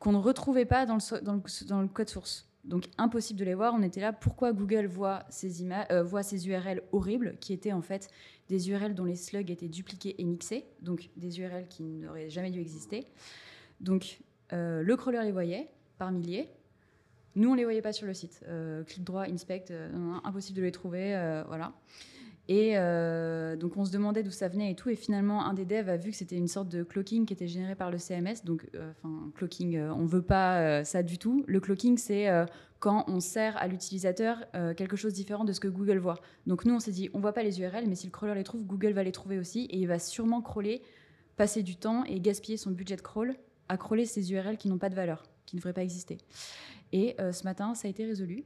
qu'on ne retrouvait pas dans le code source. Donc impossible de les voir. On était là. Pourquoi Google voit ces, euh, URL horribles, qui étaient en fait des URL dont les slugs étaient dupliqués et mixés, donc des URL qui n'auraient jamais dû exister. Donc euh, le crawler les voyait par milliers. Nous, on les voyait pas sur le site. Euh, clic droit, inspect, euh, impossible de les trouver, euh, voilà. Et euh, donc on se demandait d'où ça venait et tout. Et finalement, un des devs a vu que c'était une sorte de clocking qui était généré par le CMS. Donc, euh, enfin, clocking, euh, on veut pas euh, ça du tout. Le clocking, c'est quand on sert à l'utilisateur quelque chose de différent de ce que Google voit. Donc nous, on s'est dit, on voit pas les URL, mais si le crawler les trouve, Google va les trouver aussi et il va sûrement crawler, passer du temps et gaspiller son budget de crawl à crawler ces URL qui n'ont pas de valeur, qui ne devraient pas exister. Et ce matin, ça a été résolu.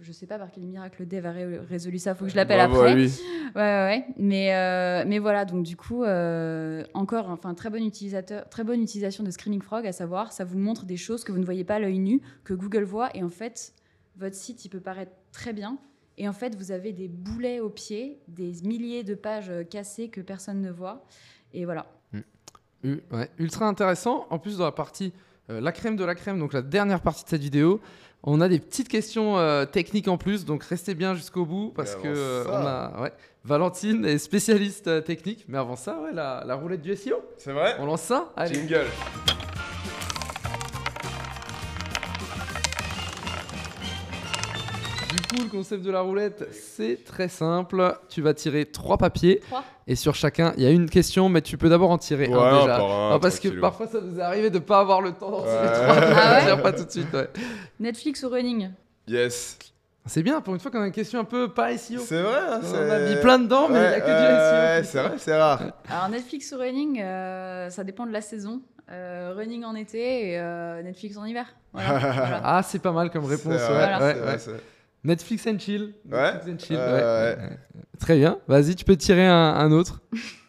Je sais pas par quel miracle le dev a ré- résolu ça, faut que je l'appelle Bravo après. à lui. Ouais, ouais. Mais, euh, mais voilà, donc du coup, euh, encore, enfin, très bon utilisateur, très bonne utilisation de Screaming Frog, à savoir, ça vous montre des choses que vous ne voyez pas à l'œil nu, que Google voit, et en fait, votre site, il peut paraître très bien, et en fait, vous avez des boulets au pied, des milliers de pages euh, cassées que personne ne voit, et voilà. Ouais, ultra intéressant. En plus, dans la partie euh, la crème de la crème, donc la dernière partie de cette vidéo, on a des petites questions euh, techniques en plus. Donc restez bien jusqu'au bout parce que euh, ça- on a ouais, Valentine est spécialiste euh, technique. Mais avant ça, ouais, la, la roulette du SEO. C'est vrai On lance ça Allez. Jingle. Coup, le concept de la roulette, c'est très simple. Tu vas tirer trois papiers Trois. et sur chacun, il y a une question, mais tu peux d'abord en tirer Ouais, un déjà. par un, Ah, parce que parfois, ça nous est arrivé de pas avoir le temps d'en tirer Ouais. trois. Ah on ouais tire pas tout de suite. ouais. Netflix ou Running? Yes. C'est bien, pour une fois qu'on a une question un peu pas SEO. C'est vrai. hein, On c'est- a mis plein dedans, mais il n'y a que du SEO. ouais, c'est vrai, c'est rare. Alors Netflix ou Running, euh, ça dépend de la saison. Euh, running en été et euh, Netflix en hiver. Voilà, voilà. Ah, c'est pas mal comme réponse. Ouais, vrai, Voilà. ouais, c'est ouais. Netflix and chill. Ouais, Netflix and chill, ouais, ouais, ouais. ouais. Très bien. Vas-y, tu peux tirer un, un autre.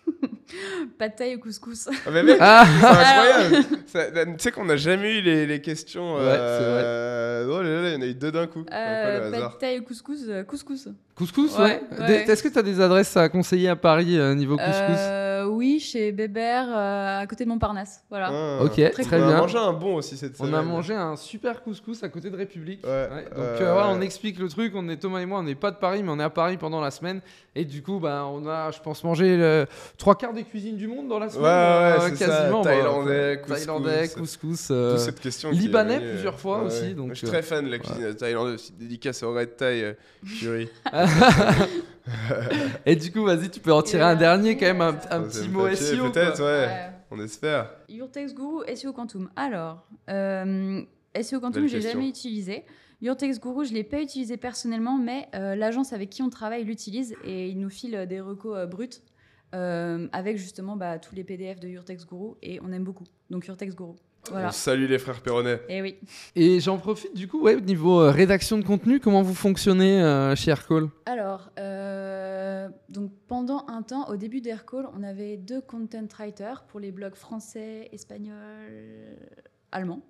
Pas de taille ou couscous. Ah, mais mec, Ah, c'est incroyable. Tu sais qu'on n'a jamais eu les, les questions. Ouais, euh, Oh là là, il y en a eu deux d'un coup. Euh, pas de taille ou couscous euh, Couscous. couscous, ouais. Ouais, ouais. Des- Est-ce que tu as des adresses à conseiller à Paris euh, niveau couscous Euh, oui, chez Bébert, euh, à côté de Montparnasse. Voilà. Ah. Ok, Très très on a bien. mangé un bon aussi cette On semaine. a mangé un super couscous à côté de République. Ouais, donc euh, euh, voilà, ouais. on explique le truc. On est Thomas et moi, on n'est pas de Paris, mais on est à Paris pendant la semaine. Et du coup, bah, on a, je pense, mangé le- trois quarts des cuisines du monde dans la semaine. Ouais, ouais, euh, c'est ça. quasiment. bah, Thaïlandais, couscous. Thaïlandais, couscous. euh, cette question Libanais venue, plusieurs euh, fois ouais, aussi, ouais. donc, Moi, je suis euh, très fan de la cuisine thaïlandaise aussi. Dédicace au Red Thai euh, Curry. Et du coup, vas-y, tu peux en tirer un euh, dernier quand même, un, euh, petit mot papier, SEO. Peut-être, ouais. Ouais. On espère. Your Text Guru, SEO Quantum. Alors, euh, SEO Quantum, Belle je l'ai question. jamais utilisé. Your Text Guru, je ne l'ai pas utilisé personnellement, mais euh, l'agence avec qui on travaille l'utilise et il nous file euh, des recos euh, bruts euh, avec justement bah, tous les PDF de Your Text Guru et on aime beaucoup. Donc Your Text Guru. Voilà. On salue les frères Perronnet. Et oui. Et j'en profite du coup, ouais, au niveau euh, rédaction de contenu, comment vous fonctionnez euh, chez Aircall Alors, euh, donc pendant un temps, au début d'Aircall, on avait deux content writers pour les blogs français, espagnol, allemand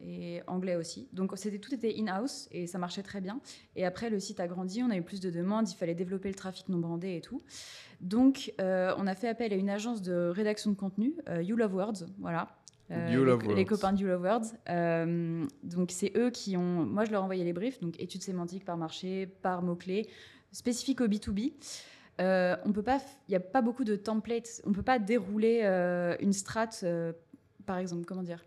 et anglais aussi. Donc c'était tout était in-house et ça marchait très bien. Et après, le site a grandi, on a eu plus de demandes, il fallait développer le trafic non brandé et tout. Donc, euh, on a fait appel à une agence de rédaction de contenu, euh, You Love Words, voilà. Euh, You les, Love les Words. copains de You Love Words. Donc, c'est eux qui ont. Moi, je leur envoyais les briefs, donc études sémantiques par marché, par mots-clés, spécifiques au B2B. Euh, on peut pas, il n'y a pas beaucoup de templates. On peut pas dérouler euh, une strat, euh, par exemple, comment dire.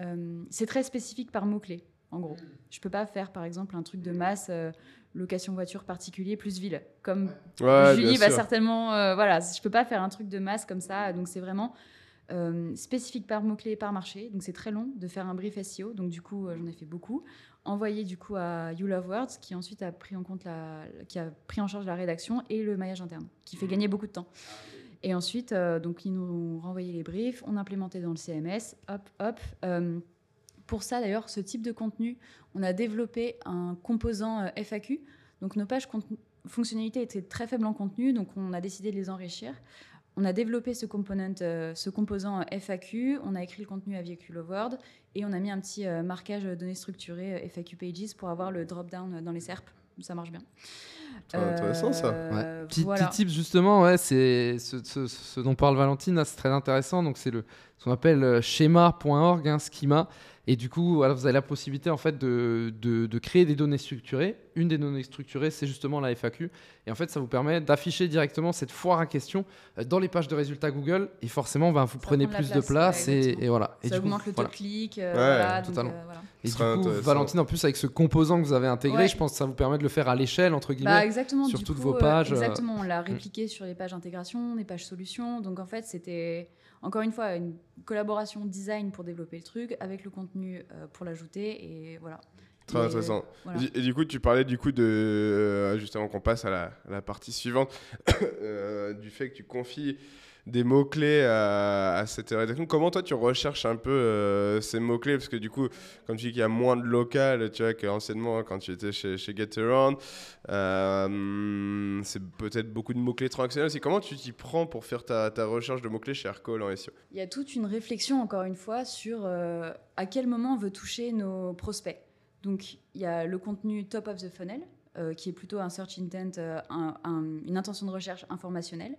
Euh, c'est très spécifique par mots-clés, en gros. Je peux pas faire, par exemple, un truc de masse, euh, location voiture particulier plus ville. Comme Ouais, Julie va sûr. certainement. euh, voilà, je peux pas faire un truc de masse comme ça. Donc, c'est vraiment spécifique par mots-clés et par marché. Donc, c'est très long de faire un brief SEO. Donc, du coup, j'en ai fait beaucoup. Envoyé, du coup, à You Love Words, qui ensuite a pris en compte la, qui a pris en charge la rédaction et le maillage interne, qui fait gagner beaucoup de temps. Et ensuite, euh, donc, ils nous ont renvoyé les briefs, on implémentait dans le CMS, hop, hop. Euh, pour ça, d'ailleurs, ce type de contenu, on a développé un composant euh, FAQ. Donc, nos pages fonctionnalités étaient très faibles en contenu, donc on a décidé de les enrichir. On a développé ce, composant FAQ, on a écrit le contenu avec Word et on a mis un petit marquage données structurées FAQ Pages pour avoir le drop-down dans les SERP. Ça marche bien. Intéressant, ça. Euh, Petit, voilà. petit tip justement, ouais, c'est ce, ce- ce dont parle Valentine, c'est très intéressant. Donc c'est le ce qu'on appelle euh, schéma.org, un schema. Et du coup, voilà, vous avez la possibilité en fait de, de- de créer des données structurées. Une des données structurées, c'est justement la FAQ. Et en fait, ça vous permet d'afficher directement cette foire à question euh, dans les pages de résultats Google. Et forcément, ben, vous Ça prenez de plus de place, place ouais, et, voilà. Et ça du coup, augmente le taux de clic. euh, Ouais, voilà, donc, totalement. euh, voilà. Et du coup. Valentine, en plus, avec ce composant que vous avez intégré, Ouais. je pense que ça vous permet de le faire à l'échelle, entre guillemets. Bah, exactement. sur toutes coup, vos pages, euh, exactement. On l'a répliqué sur les pages intégration, les pages solutions. Donc en fait, c'était encore une fois une collaboration design pour développer le truc avec le contenu euh, pour l'ajouter et voilà. Très Et, intéressant. voilà. Et du coup, tu parlais du coup de euh, justement qu'on passe à la, à la partie suivante euh, du fait que tu confies des mots clés à, à cette rédaction. Comment toi tu recherches un peu euh, ces mots clés parce que du coup, comme tu dis qu'il y a moins de local, tu vois qu'anciennement quand tu étais chez, chez GetAround, euh, c'est peut-être beaucoup de mots clés transactionnels. aussi. comment tu t'y prends pour faire ta, ta recherche de mots clés chez Aircall en SEO Il y a toute une réflexion, encore une fois, sur euh, à quel moment on veut toucher nos prospects. Donc, il y a le contenu top of the funnel, qui est plutôt un search intent, un- un- une intention de recherche informationnelle.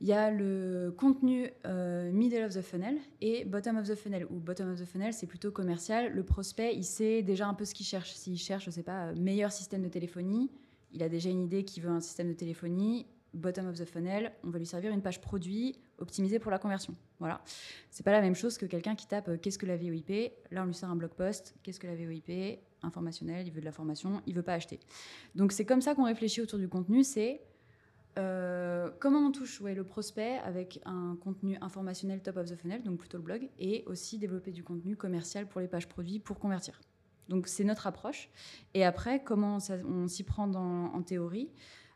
Il y a le contenu euh, middle of the funnel et bottom of the funnel. Ou bottom of the funnel, c'est plutôt commercial. Le prospect, il sait déjà un peu ce qu'il cherche. S'il cherche, je sais pas, meilleur système de téléphonie, il a déjà une idée qu'il veut un système de téléphonie. Bottom of the funnel, on va lui servir une page produit optimisée pour la conversion. Voilà. C'est pas la même chose que quelqu'un qui tape euh, qu'est-ce que la VOIP. Là, on lui sert un blog post. Qu'est-ce que la VOIP Informationnel, il veut de la formation, il veut pas acheter. Donc c'est comme ça qu'on réfléchit autour du contenu. C'est euh, comment on touche le prospect avec un contenu informationnel top of the funnel, donc plutôt le blog, et aussi développer du contenu commercial pour les pages produits pour convertir. Donc c'est notre approche. Et après, comment on s'y prend en théorie?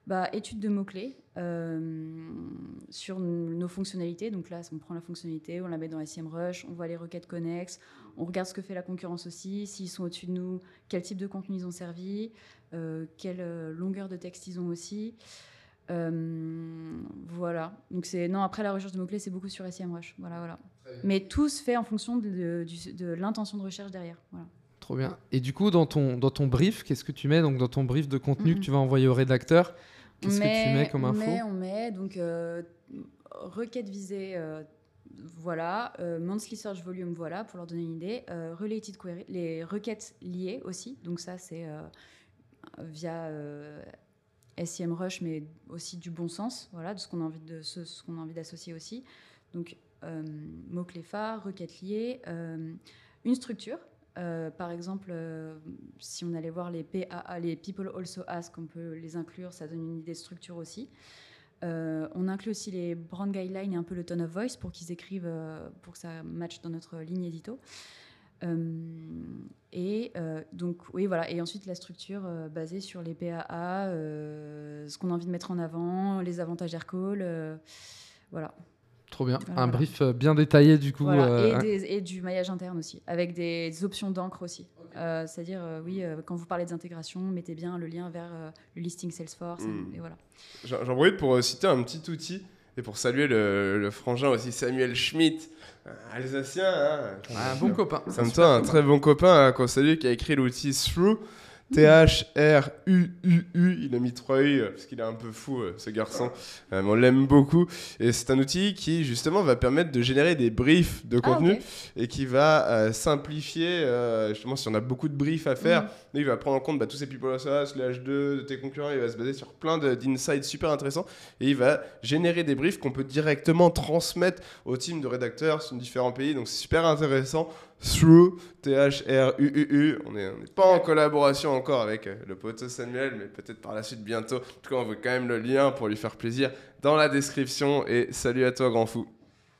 Bah, Étude de mots-clés euh, sur nos fonctionnalités. Donc là, on prend la fonctionnalité, on la met dans SEMrush, on voit les requêtes connexes, on regarde ce que fait la concurrence aussi, s'ils sont au-dessus de nous, quel type de contenu ils ont servi, euh, quelle longueur de texte ils ont aussi. Euh, voilà. Donc c'est non après la recherche de mots clés c'est beaucoup sur SEMrush. Voilà voilà. Mais tout se fait en fonction de, de- du- de l'intention de recherche derrière. Voilà. Trop bien. Et du coup, dans ton, dans ton brief, qu'est-ce que tu mets donc dans ton brief de contenu Mhm. que tu vas envoyer au rédacteur On Qu'est-ce que tu mets comme on info met, on met donc euh, requête visée. euh, voilà, euh, monthly search volume, voilà, pour leur donner une idée. Euh, related query, les requêtes liées aussi. Donc ça, c'est euh, via euh, SEMrush, mais aussi du bon sens, voilà, de ce qu'on a envie de ce, qu'on a envie d'associer aussi. Donc euh, mots clés phares, requêtes liées, euh, une structure. Euh, par exemple, si on allait voir les PAA, les People Also Ask, on peut les inclure, ça donne une idée de structure aussi. On inclut aussi les brand guidelines et un peu le tone of voice pour qu'ils écrivent, pour que ça matche dans notre ligne édito. Euh, et euh, donc, oui, voilà. Et ensuite, la structure euh, basée sur les PAA, euh, ce qu'on a envie de mettre en avant, les avantages Aircall. euh, voilà. Trop bien. Voilà, un voilà. brief bien détaillé du coup. Voilà. euh, Et, des- et du maillage interne aussi, avec des options d'encre aussi. Euh, C'est-à-dire, euh, oui, euh, quand vous parlez des intégrations, mettez bien le lien vers euh, le listing Salesforce. Mm. Et, voilà. J'en profite pour citer un petit outil et pour saluer le, le frangin aussi Samuel Schmitt, Alsacien. hein. un bon copain. C'est en même temps un très bon copain hein, qu'on salue qui a écrit l'outil Through. T-H-R-U-U-U. Il a mis trois U parce qu'il est un peu fou, euh, ce garçon. Euh, on l'aime beaucoup. Et c'est un outil qui, justement, va permettre de générer des briefs de Ah, contenu et qui va euh, simplifier, euh, justement, si on a beaucoup de briefs à faire, Mhm. il va prendre en compte bah, tous ces people SAS, le H2 de tes concurrents, il va se baser sur plein d'insights super intéressants et il va générer des briefs qu'on peut directement transmettre au team de rédacteurs sur différents pays. Donc c'est super intéressant. Through, T-H-R-U-U-U. On n'est pas en collaboration encore avec euh, le poteau Samuel, mais peut-être par la suite bientôt. En tout cas, on veut quand même le lien pour lui faire plaisir dans la description. Et salut à toi, grand fou.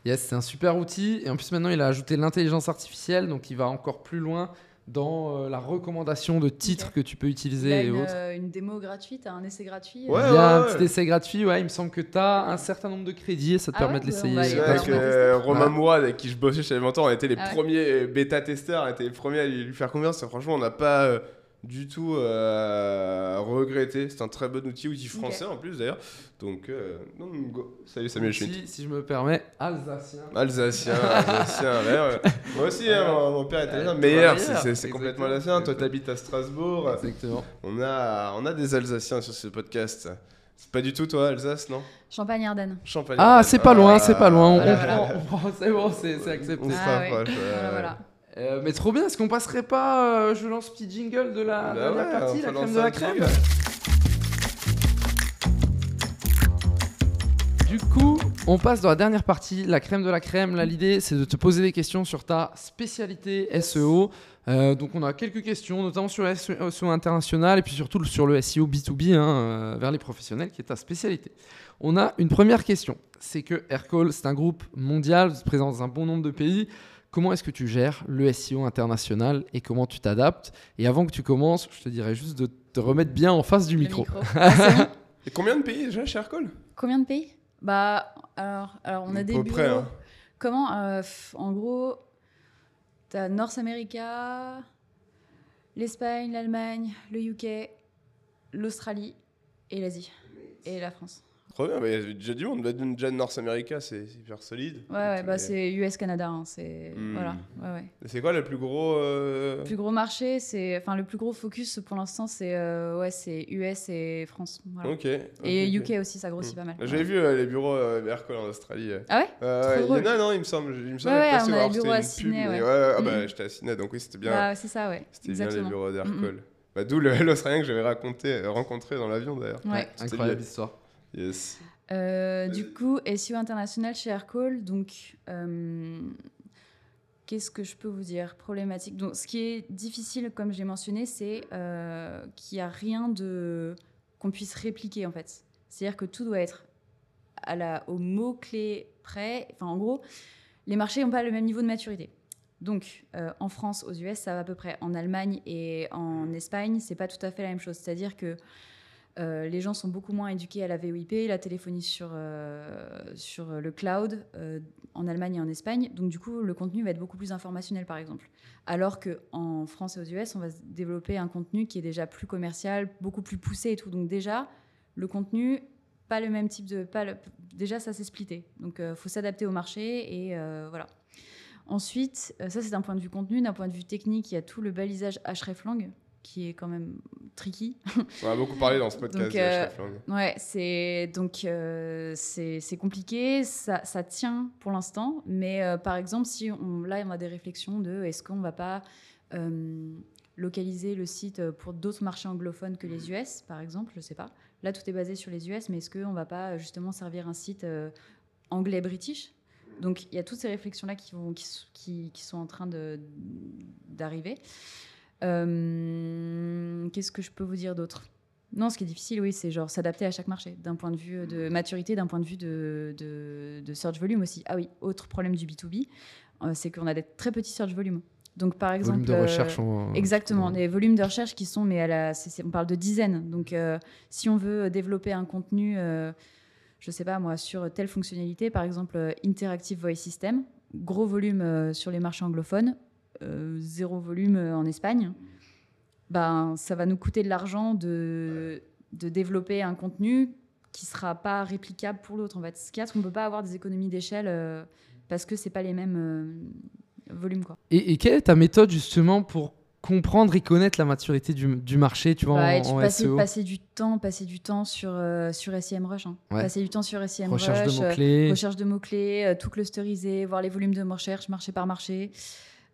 Yes, c'est un super outil. Et en plus, maintenant, il a ajouté l'intelligence artificielle. Donc, il va encore plus loin dans euh, la recommandation de titres que tu peux Il utiliser a et une, autres. euh, une démo gratuite, un essai gratuit. Ouais, il y a un ouais. petit essai gratuit. Ouais, il me semble que tu as un certain nombre de crédits et ça te Ah permet ouais, de l'essayer. C'est Ouais, vrai que euh. Romain Ouais. Mourad, avec qui je bossais chez longtemps, on était les Ah premiers euh, bêta-testeurs, on était les premiers à lui lui faire confiance. Franchement, on n'a pas euh, du tout euh, regretté. C'est un très bon outil, outil français en plus d'ailleurs. Donc, euh, non, go. Salut Samuel Schmitt. Si, si je me permets, alsacien. Alsacien, Alsacien, ouais, ouais. Moi aussi, hein, mon, mon père est italien. Ouais, meilleur, c'est- complètement alsacien. Toi, t'habites à Strasbourg. Exactement. On a, on a des Alsaciens sur ce podcast. C'est pas du tout toi, Alsace, non? Champagne-Ardenne. Champagne. Ah, c'est pas loin, Ah. c'est pas loin. On, Voilà, on voilà. on prend- c'est bon, c'est accepté. On se Ah ouais. rapproche, ouais, Voilà, ouais. voilà. Euh, mais trop bien, est-ce qu'on passerait pas euh, Je lance petit jingle de la Bah ouais, partie, la crème de la crème. Du coup, on passe dans la dernière partie, la crème de la crème. Là, l'idée, c'est de te poser des questions sur ta spécialité SEO. Euh, donc, on a quelques questions, notamment sur le SEO international et puis surtout sur le SEO B2B hein, euh, vers les professionnels, qui est ta spécialité. On a une première question. C'est que Aircall, c'est un groupe mondial, présent dans un bon nombre de pays. Comment est-ce que tu gères le SEO international et comment tu t'adaptes Et avant que tu commences, je te dirais juste de te remettre bien en face du Le micro. Ah. Et combien de pays déjà chez Aircall Combien de pays? Bah, alors, alors on a À des peu bureaux. près, hein. Comment euh, En gros, t'as North America, l'Espagne, l'Allemagne, le UK, l'Australie et l'Asie. Et la France. Trop bien, mais il y a déjà du monde. Bah, Déjà North America, c'est hyper solide. Ouais, ouais, bah euh, c'est US-Canada. hein, c'est. Hmm. Voilà, ouais, ouais. C'est quoi le plus gros euh, Le plus gros marché, c'est. Enfin, le plus gros focus pour l'instant, c'est euh, ouais, c'est US et France. voilà. Ok. Et UK aussi, ça grossit Hmm. pas mal. J'avais ouais. vu euh, les bureaux euh, Aircall en Australie. euh. Ah ouais Euh, Trop ouais, il y drôle. en a, non, il me semble. Il me semble Ouais, on a les c'était bureaux à une pub, Sydney, ouais. ouais, ah bah, Mhm. j'étais à Sydney, donc oui, c'était bien. Bah, c'est ça, ouais. C'était bien les bureaux Mhm. d'Aircall. Bah, D'où l'Australien que j'avais raconté, euh, rencontré dans l'avion d'ailleurs. Ouais. Incroyable histoire. Yes. Euh, du coup, SEO international chez Aircall, donc euh, qu'est-ce que je peux vous dire? Problématique. Donc, ce qui est difficile, comme j'ai mentionné, c'est euh, qu'il n'y a rien de qu'on puisse répliquer en fait. C'est-à-dire que tout doit être à la, au mot clé près. Enfin, en gros, les marchés n'ont pas le même niveau de maturité. Donc, euh, en France, aux US, ça va à peu près. En Allemagne et en Espagne, c'est pas tout à fait la même chose. C'est-à-dire que euh, les gens sont beaucoup moins éduqués à la VoIP, la téléphonie sur, euh, le cloud euh, en Allemagne et en Espagne. Donc, du coup, le contenu va être beaucoup plus informationnel, par exemple. Alors qu'en France et aux US, on va développer un contenu qui est déjà plus commercial, beaucoup plus poussé et tout. Donc, déjà, le contenu, pas le même type de. Déjà, ça s'est splitté. Donc, il faut s'adapter au marché et voilà. Ensuite, ça c'est d'un point de vue contenu, d'un point de vue technique, il y a tout le balisage hreflang qui est quand même tricky. On a beaucoup parlé dans ce podcast Donc, euh. Ouais, c'est donc euh, c'est compliqué, ça, ça tient pour l'instant, mais euh, par exemple, si on, là on a des réflexions de est-ce qu'on va pas euh, localiser le site pour d'autres marchés anglophones que les US, par exemple, je sais pas. Là, tout est basé sur les US, mais est-ce qu'on va pas justement servir un site euh, anglais-british Donc il y a toutes ces réflexions-là qui, vont, qui, qui, qui sont en train de- d'arriver. Euh, Qu'est-ce que je peux vous dire d'autre? Non, ce qui est difficile, oui, c'est genre s'adapter à chaque marché, d'un point de vue de maturité, d'un point de vue de, de, de search volume aussi. Ah oui, autre problème du B2B, euh, c'est qu'on a des très petits search volume. Donc par exemple, Volume de euh, recherche. en- Exactement, en- des volumes de recherche qui sont, mais à la, on parle de dizaines. Donc, euh, si on veut développer un contenu, je sais pas moi, sur telle fonctionnalité, par exemple Interactive Voice System, gros volume sur les marchés anglophones, zéro volume euh, en Espagne, ben, ça va nous coûter de l'argent de, de développer un contenu qui sera pas réplicable pour l'autre. En fait, ce c'est qu'on peut pas avoir des économies d'échelle euh, parce que c'est pas les mêmes euh, volumes. Quoi. Et, et quelle est ta méthode justement pour comprendre et connaître la maturité du, du marché, tu vois, Bah, en, tu en passer, SEO passer du temps, passer du temps sur, euh, sur SEMrush. hein. Ouais. Passer du temps sur SEMrush. Recherche de euh, mots-clés. recherche de mots-clés, euh, tout clusteriser, voir les volumes de recherche marché par marché,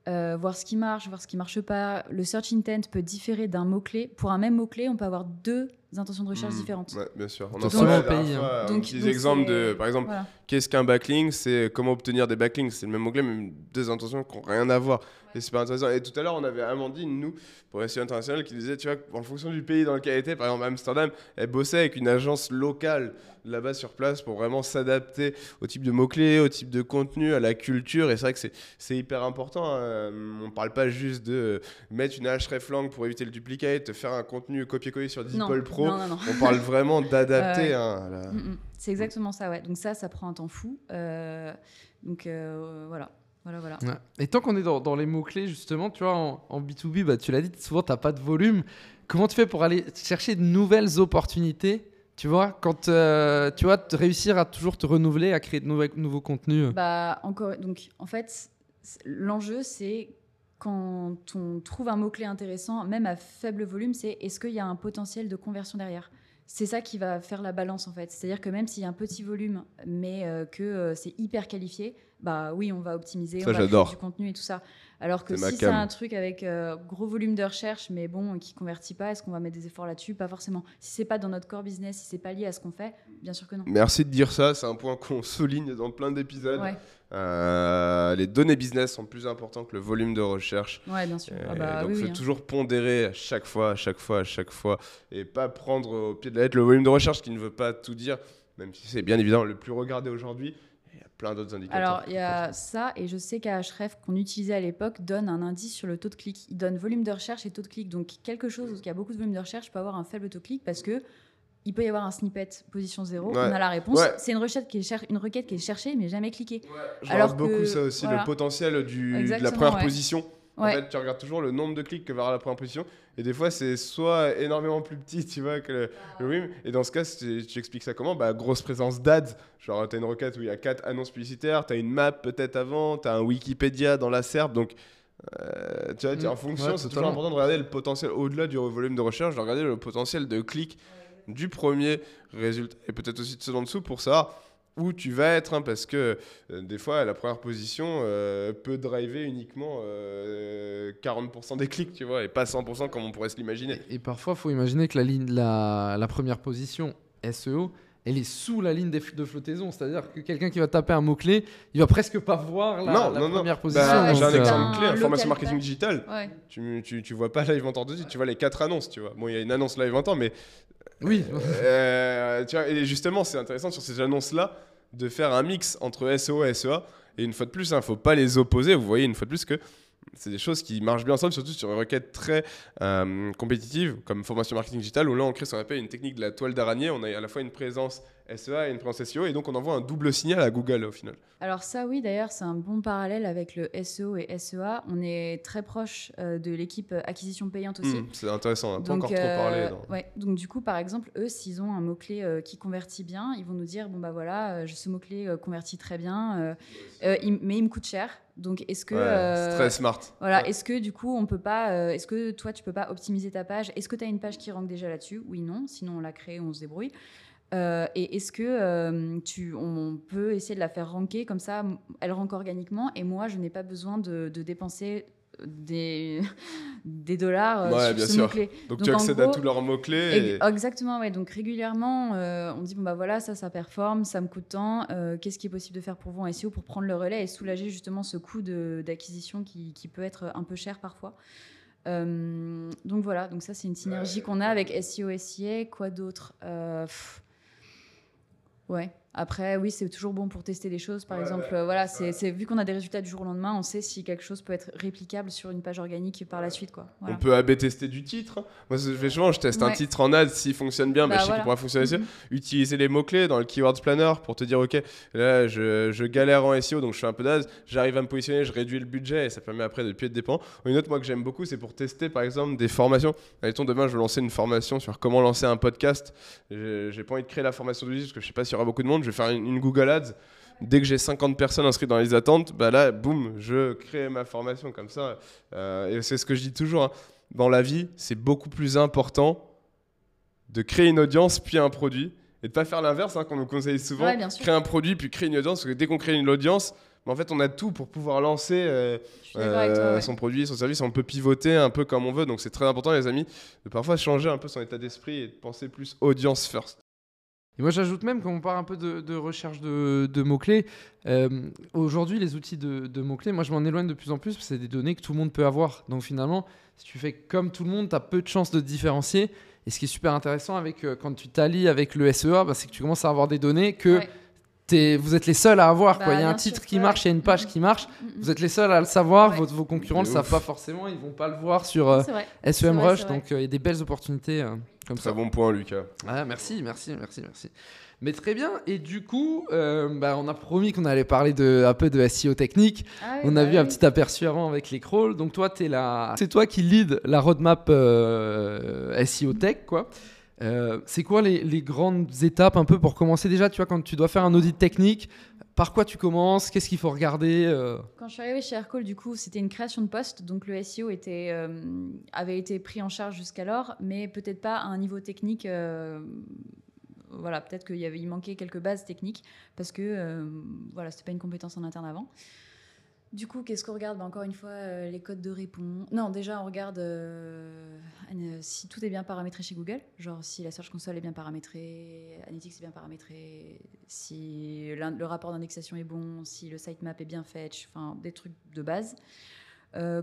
euh, voir ce qui marche, voir ce qui marche pas. Le search intent peut différer d'un mot-clé. Pour un même mot-clé, on peut avoir deux intentions de recherche Mm. différentes. Ouais, bien sûr. On en Donc, parlait la selon le dernière pays, hein. fois, Donc- un petit donc exemple c'est- de, par exemple, Voilà. qu'est-ce qu'un backlink? C'est comment obtenir des backlinks. C'est le même mot-clé, mais deux intentions qui n'ont rien à voir. Et c'est super intéressant. Et tout à l'heure, on avait Amandine, nous, pour SEO International, qui disait, tu vois, en fonction du pays dans lequel elle était, par exemple Amsterdam, elle bossait avec une agence locale là-bas sur place pour vraiment s'adapter au type de mots-clés, au type de contenu, à la culture. Et c'est vrai que c'est- c'est hyper important. hein. On parle pas juste de mettre une hreflang pour éviter le duplicate, faire un contenu copier-coller sur DeepL Pro. non, non, non. On parle vraiment d'adapter. Hein, la- Mm, mm. C'est exactement ça, ouais. Donc ça, ça prend un temps fou. Euh, donc euh, voilà. Voilà, voilà. Ouais. Et tant qu'on est dans, dans les mots-clés, justement, tu vois, en, en B2B, bah, tu l'as dit, souvent, tu n'as pas de volume. Comment tu fais pour aller chercher de nouvelles opportunités Tu vois, quand euh, tu vois, te réussir à toujours te renouveler, à créer de nouveaux, nouveaux contenus. Bah, encore, donc, en fait, l'enjeu, c'est quand on trouve un mot-clé intéressant, même à faible volume, c'est est-ce qu'il y a un potentiel de conversion derrière? C'est ça qui va faire la balance en fait. C'est-à-dire que même s'il y a un petit volume, mais euh, que euh, c'est hyper qualifié, bah oui, on va optimiser, Ça, on va créer j'adore. du contenu et tout ça. Alors que si c'est un truc avec euh, gros volume de recherche, mais bon, qui convertit pas, est-ce qu'on va mettre des efforts là-dessus? Pas forcément. Si c'est pas dans notre core business, si c'est pas lié à ce qu'on fait, bien sûr que non. Merci de dire ça, c'est un point qu'on souligne dans plein d'épisodes. Ouais, Euh, les données business sont plus importantes que le volume de recherche. ouais, bien sûr. Ah bah donc oui, il faut oui, hein. toujours pondérer à chaque fois, à chaque fois, à chaque fois, et pas prendre au pied de la lettre le volume de recherche qui ne veut pas tout dire, même si c'est bien évidemment le plus regardé aujourd'hui. Plein d'autres indicateurs. Alors, il y a ça, et je sais qu'Ahref, qu'on utilisait à l'époque, donne un indice sur le taux de clic. Il donne volume de recherche et taux de clic. Donc, quelque chose qui a beaucoup de volume de recherche peut avoir un faible taux de clic parce que il peut y avoir un snippet position 0, Ouais. on a la réponse. Ouais. C'est une requête, qui est cher- une requête qui est cherchée, mais jamais cliquée. Je alors regarde beaucoup ça aussi, voilà. le potentiel du, de la première ouais. position. En Ouais. fait, tu regardes toujours le nombre de clics que va avoir la première position. Et des fois, c'est soit énormément plus petit, tu vois, que le, le volume. Et dans ce cas, tu, tu expliques ça comment? Bah, Grosse présence d'ads. Genre, tu as une requête où il y a quatre annonces publicitaires, tu as une map peut-être avant, tu as un Wikipédia dans la SERP. Donc, euh, tu vois, Mm. en fonction, Ouais, c'est toujours totalement. important de regarder le potentiel, au-delà du volume de recherche, de regarder le potentiel de clics du premier résultat. Et peut-être aussi de ceux en dessous pour savoir où tu vas être, hein, parce que euh, des fois, la première position euh, peut driver uniquement euh, 40% des clics, tu vois, et pas 100% comme on pourrait se l'imaginer. Et, et parfois, il faut imaginer que la, ligne, la, la première position SEO, elle est sous la ligne des f- de flottaison. C'est-à-dire que quelqu'un qui va taper un mot-clé, il va presque pas voir la, non, la non, non. première Bah, position. ouais, J'ai un c'est euh, exemple clé, local marketing digital. Ouais. Tu, tu, tu vois pas live en temps de suite, tu vois les quatre annonces, tu vois. Bon, il y a une annonce live en temps, mais Oui, Euh, vois, et justement, c'est intéressant sur ces annonces-là de faire un mix entre SEO et SEA. Et une fois de plus, il ne faut pas les opposer. Vous voyez, une fois de plus, que c'est des choses qui marchent bien ensemble, surtout sur une requête très euh, compétitive, comme formation marketing digital, où là, on crée ce qu'on appelle une technique de la toile d'araignée. On a à la fois une présence SEA et une présence SEO, et donc on envoie un double signal à Google au final. Alors ça, oui, d'ailleurs, c'est un bon parallèle avec le SEO et SEA. On est très proche euh, de l'équipe acquisition payante aussi. Hmm, c'est intéressant, on n'a pas encore trop euh, parlé. dans- ouais. Donc du coup, par exemple, eux, s'ils ont un mot-clé euh, qui convertit bien, ils vont nous dire, bon bah voilà, ce mot-clé convertit très bien, il- mais il me coûte cher. Donc est-ce que... Ouais, euh, c'est très smart. Voilà, Ouais. est-ce que du coup, on peut pas... euh, est-ce que toi, tu peux pas optimiser ta page? Est-ce que tu as une page qui rank déjà là-dessus? Oui, non. Sinon, on la crée, on se débrouille. Euh, et est-ce que euh, tu, on peut essayer de la faire ranker comme ça, elle rank organiquement et moi, je n'ai pas besoin de, de dépenser des, des dollars euh, Ouais, sur bien ce sûr. mot-clé. Donc, Donc, tu accèdes à tous leurs mots-clés. Et-. Exactement, ouais. Donc régulièrement, euh, on dit bon bah voilà, ça, ça performe, ça me coûte tant. euh, Qu'est-ce qui est possible de faire pour vous en SEO pour prendre le relais et soulager justement ce coût de- d'acquisition qui, qui peut être un peu cher parfois. Euh, donc voilà, donc ça c'est une synergie qu'on a avec SEO, SIA. Quoi d'autre? Euh, pff, Ouais. Après, oui, c'est toujours bon pour tester des choses. Par Ouais, exemple, voilà, c'est- vu qu'on a des résultats du jour au lendemain, on sait si quelque chose peut être réplicable sur une page organique par la suite, quoi. Voilà. On peut AB tester du titre. Moi, souvent, je teste un titre en ad. S'il fonctionne bien, bah, Bah, je sais voilà. qu'il pourra fonctionner aussi. Mhm. Utiliser les mots-clés dans le Keywords Planner pour te dire, OK, là, je, je galère en SEO, donc je fais un peu d'ad. J'arrive à me positionner, je réduis le budget et ça permet après de plus être dépendant. Une autre, moi, que j'aime beaucoup, c'est pour tester, par exemple, des formations. Admettons, demain, je veux lancer une formation sur comment lancer un podcast. J'ai pas envie de créer la formation d'outil parce que je sais pas s'il y aura beaucoup de monde. Je vais faire une, une Google Ads. Dès que j'ai 50 personnes inscrites dans les attentes, bah là, boum, je crée ma formation comme ça. Euh, et c'est ce que je dis toujours. hein. Dans la vie, c'est beaucoup plus important de créer une audience puis un produit et de pas faire l'inverse hein, qu'on nous conseille souvent. Ouais, créer un produit puis créer une audience parce que dès qu'on crée une audience, bah, en fait, on a tout pour pouvoir lancer euh, toi. euh, ouais. son produit, son service. On peut pivoter un peu comme on veut. Donc c'est très important, les amis, de parfois changer un peu son état d'esprit et de penser plus audience first. Et moi, j'ajoute même, quand on parle un peu de, recherche de, mots-clés, euh, aujourd'hui, les outils de, mots-clés, moi, je m'en éloigne de plus en plus parce que c'est des données que tout le monde peut avoir. Donc, finalement, si tu fais comme tout le monde, tu as peu de chances de te différencier. Et ce qui est super intéressant avec, euh, quand tu t'allies avec le SEA, bah, c'est que tu commences à avoir des données que. Vous êtes les seuls à avoir. Bah, quoi. Il y a un titre qui ouais. marche, il y a une page qui marche. Vous êtes les seuls à le savoir. Ouais. Vos, vos concurrents ne le savent pas forcément. Ils vont pas le voir sur euh. SEM Rush. vrai. Donc, euh, il y a des belles opportunités euh, comme ça. Très bon point, Lucas. Ah, merci, merci, merci, merci. Mais très bien. Et du coup, euh, bah, on a promis qu'on allait parler de, un peu de SEO technique. Ah oui, on a bah vu un petit aperçu avant avec les crawls. Donc toi, es la... c'est toi qui lead la roadmap euh, SEO tech, quoi. Euh, c'est quoi les, grandes étapes un peu pour commencer déjà Tu vois, quand tu dois faire un audit technique, par quoi tu commences Qu'est-ce qu'il faut regarder euh Quand je suis arrivée chez Aircall, du coup, c'était une création de poste, donc le SEO était, euh, avait été pris en charge jusqu'alors, mais peut-être pas à un niveau technique. voilà, peut-être qu'il y avait, il manquait quelques bases techniques parce que voilà, c'était pas une compétence en interne avant. Du coup, qu'est-ce qu'on regarde? Bah, Encore une fois, euh, les codes de réponse. Non, déjà, on regarde euh, euh, si tout est bien paramétré chez Google, genre si la Search Console est bien paramétrée, Analytics est bien paramétré, si le rapport d'indexation est bon, si le sitemap est bien fetch, enfin des trucs de base.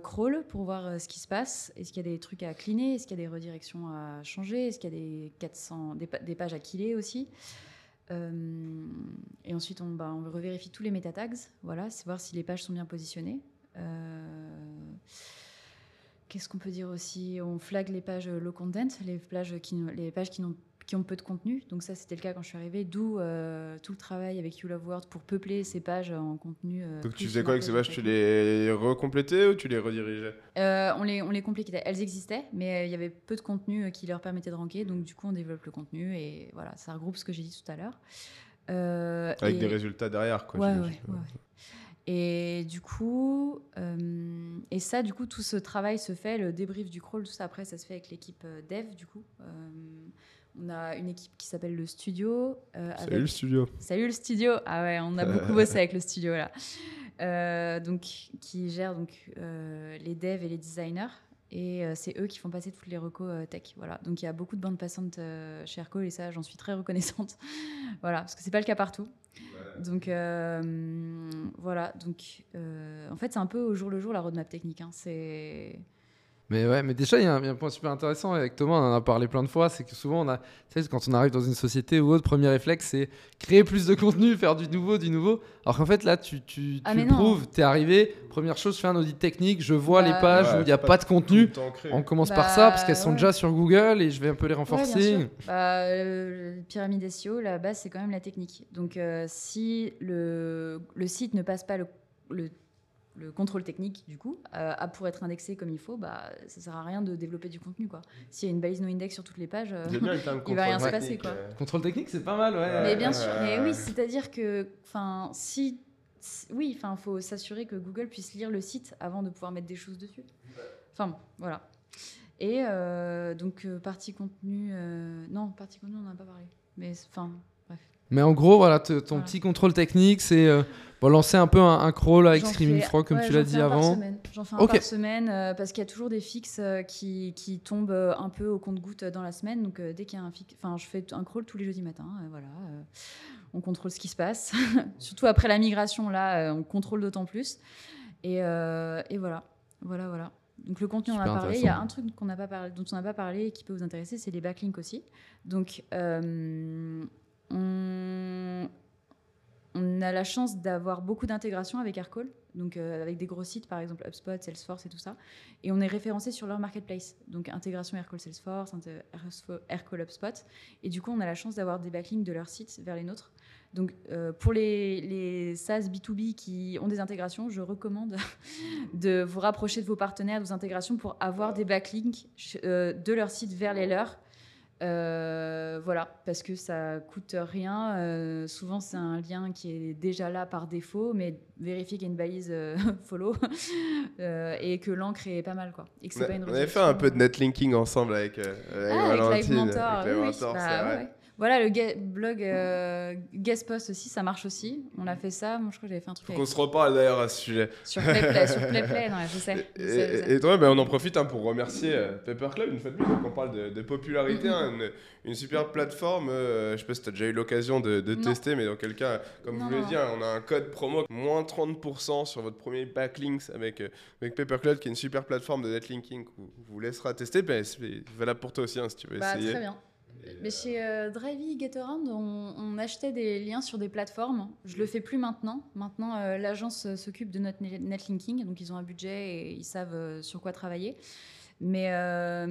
Crawl pour voir ce qui se passe. Est-ce qu'il y a des trucs à cleaner? Est-ce qu'il y a des redirections à changer? Est-ce qu'il y a des, 400, des, des pages à killer aussi? Euh, Et ensuite, on, bah, on revérifie tous les meta tags. Voilà, c'est voir si les pages sont bien positionnées. Euh, Qu'est-ce qu'on peut dire aussi? On flag les pages low content, les pages qui, les pages qui, n'ont- qui ont peu de contenu. Donc ça, c'était le cas quand je suis arrivée. D'où euh, tout le travail avec You Love pour peupler ces pages en contenu. euh, Donc tu faisais quoi avec ces pages? Tu les recomplétais ou tu les redirigeais? Euh, on, les, on les compliquait. Elles existaient, mais il y avait peu de contenu qui leur permettait de ranker. Donc, du coup, on développe le contenu et voilà, ça regroupe ce que j'ai dit tout à l'heure. Avec et- des résultats derrière, quoi. Ouais, ouais. Et du coup, euh, et ça, du coup, tout ce travail se fait, le débrief du crawl, tout ça, après, ça se fait avec l'équipe dev, du coup. Euh, on a une équipe qui s'appelle le studio. euh, Salut avec- le studio. Salut le studio. Ah ouais, on a beaucoup bossé avec le studio là. Euh, donc qui gère donc euh, les devs et les designers et c'est eux qui font passer toutes les recos tech. Voilà. Donc il y a beaucoup de bandes passantes chez Aircall et ça j'en suis très reconnaissante. voilà, parce que c'est pas le cas partout. Donc voilà, donc en fait c'est un peu au jour le jour la roadmap technique. hein. C'est Mais ouais, mais déjà, il y, a un il y a un point super intéressant avec Thomas, on en a parlé plein de fois, c'est que souvent, on a, tu sais, quand on arrive dans une société ou autre, premier réflexe, c'est créer plus de contenu, faire du nouveau, du nouveau. Alors qu'en fait, là, tu, tu, Ah, tu prouves, t'es arrivé, première chose, je fais un audit technique, je vois Bah, les pages Ouais, où il n'y a pas de contenu. On commence Bah, par ça parce qu'elles sont ouais. déjà sur Google et je vais un peu les Ouais, renforcer. sûr. Bah, euh, pyramide SEO, la base, c'est quand même la technique. Donc, euh, si le, le site ne passe pas le, le, le contrôle technique, du coup, euh, à- pour être indexé comme il faut, bah, ça sert à rien de développer du contenu. quoi. S'il y a une balise no index sur toutes les pages. euh, bien Il va rien contrôle se passer, technique, quoi. euh. Contrôle technique, c'est pas mal, ouais. Mais bien sûr, mais oui, c'est-à-dire que, enfin, si, oui, enfin, faut s'assurer que Google puisse lire le site avant de pouvoir mettre des choses dessus. Enfin, bon, voilà. Et euh, donc euh, partie contenu, euh, non, partie contenu, on n'en a pas parlé. Mais enfin. Mais en gros, voilà, ton Voilà. petit contrôle technique, c'est euh, Bon, lancer un peu un, un crawl avec Screaming Frog, comme ouais, tu l'as dit avant. J'en fais un Ok. par semaine euh, parce qu'il y a toujours des fixes euh, qui, qui tombent un peu au compte-goutte dans la semaine. Donc dès qu'il y a un fixe, enfin je fais un crawl tous les jeudis matins. euh, voilà, on contrôle ce qui se passe. Surtout après la migration, là, on contrôle d'autant plus. Et, et voilà, voilà, voilà. Donc le contenu, on en a parlé. Il y a un truc qu'on n'a pas parlé, dont on n'a pas parlé et qui peut vous intéresser, c'est les backlinks aussi. Donc euh, on, a la chance d'avoir beaucoup d'intégration avec Aircall, donc euh, avec des gros sites, par exemple HubSpot, Salesforce et tout ça. Et on est référencé sur leur marketplace. Donc intégration Aircall Salesforce, Aircall HubSpot. Et du coup, on a la chance d'avoir des backlinks de leurs sites vers les nôtres. Donc euh, pour les, les SaaS B2B qui ont des intégrations, je recommande de vous rapprocher de vos partenaires, de vos intégrations pour avoir des backlinks euh, de leur site vers les leurs. Euh, voilà, parce que ça coûte rien. Euh, souvent, c'est un lien qui est déjà là par défaut, mais vérifier qu'il y a une balise euh, follow et que l'encre est pas mal, quoi. Et que On c'est a- pas une on avait fait un peu de netlinking ensemble avec, avec Ah, Valentine. Live Mentor, avec Live oui, oui. Mentor, Bah, c'est ouais, vrai. ouais. Voilà, le ga- blog euh, guest post aussi, ça marche aussi. On a fait ça. Moi, je crois que j'avais fait un truc Faut qu'on se reparle d'ailleurs à ce sujet. sur Playplay. sur Playplay, non, je sais. Et, je sais, je sais. et- et toi, ben, on en profite hein, pour remercier euh, Paper Club une fois de plus. Donc on parle de, de popularité, Mhm. hein, une, une super plateforme. euh, je sais pas si tu as déjà eu l'occasion de, tester, mais dans quel cas, comme Non, vous l'avez non, dit, on a un code promo moins 30% sur votre premier backlinks avec, euh, avec Paper qui est une super plateforme de netlinking qu'on vous laissera tester. Ben, c'est valable pour toi aussi hein, si tu veux Bah, essayer. très bien. Mais chez euh, Drivey Getaround, on, on achetait des liens sur des plateformes. Je le fais plus maintenant. Maintenant, euh, l'agence euh, s'occupe de notre net- netlinking, donc ils ont un budget et ils savent euh, sur quoi travailler. Mais, euh,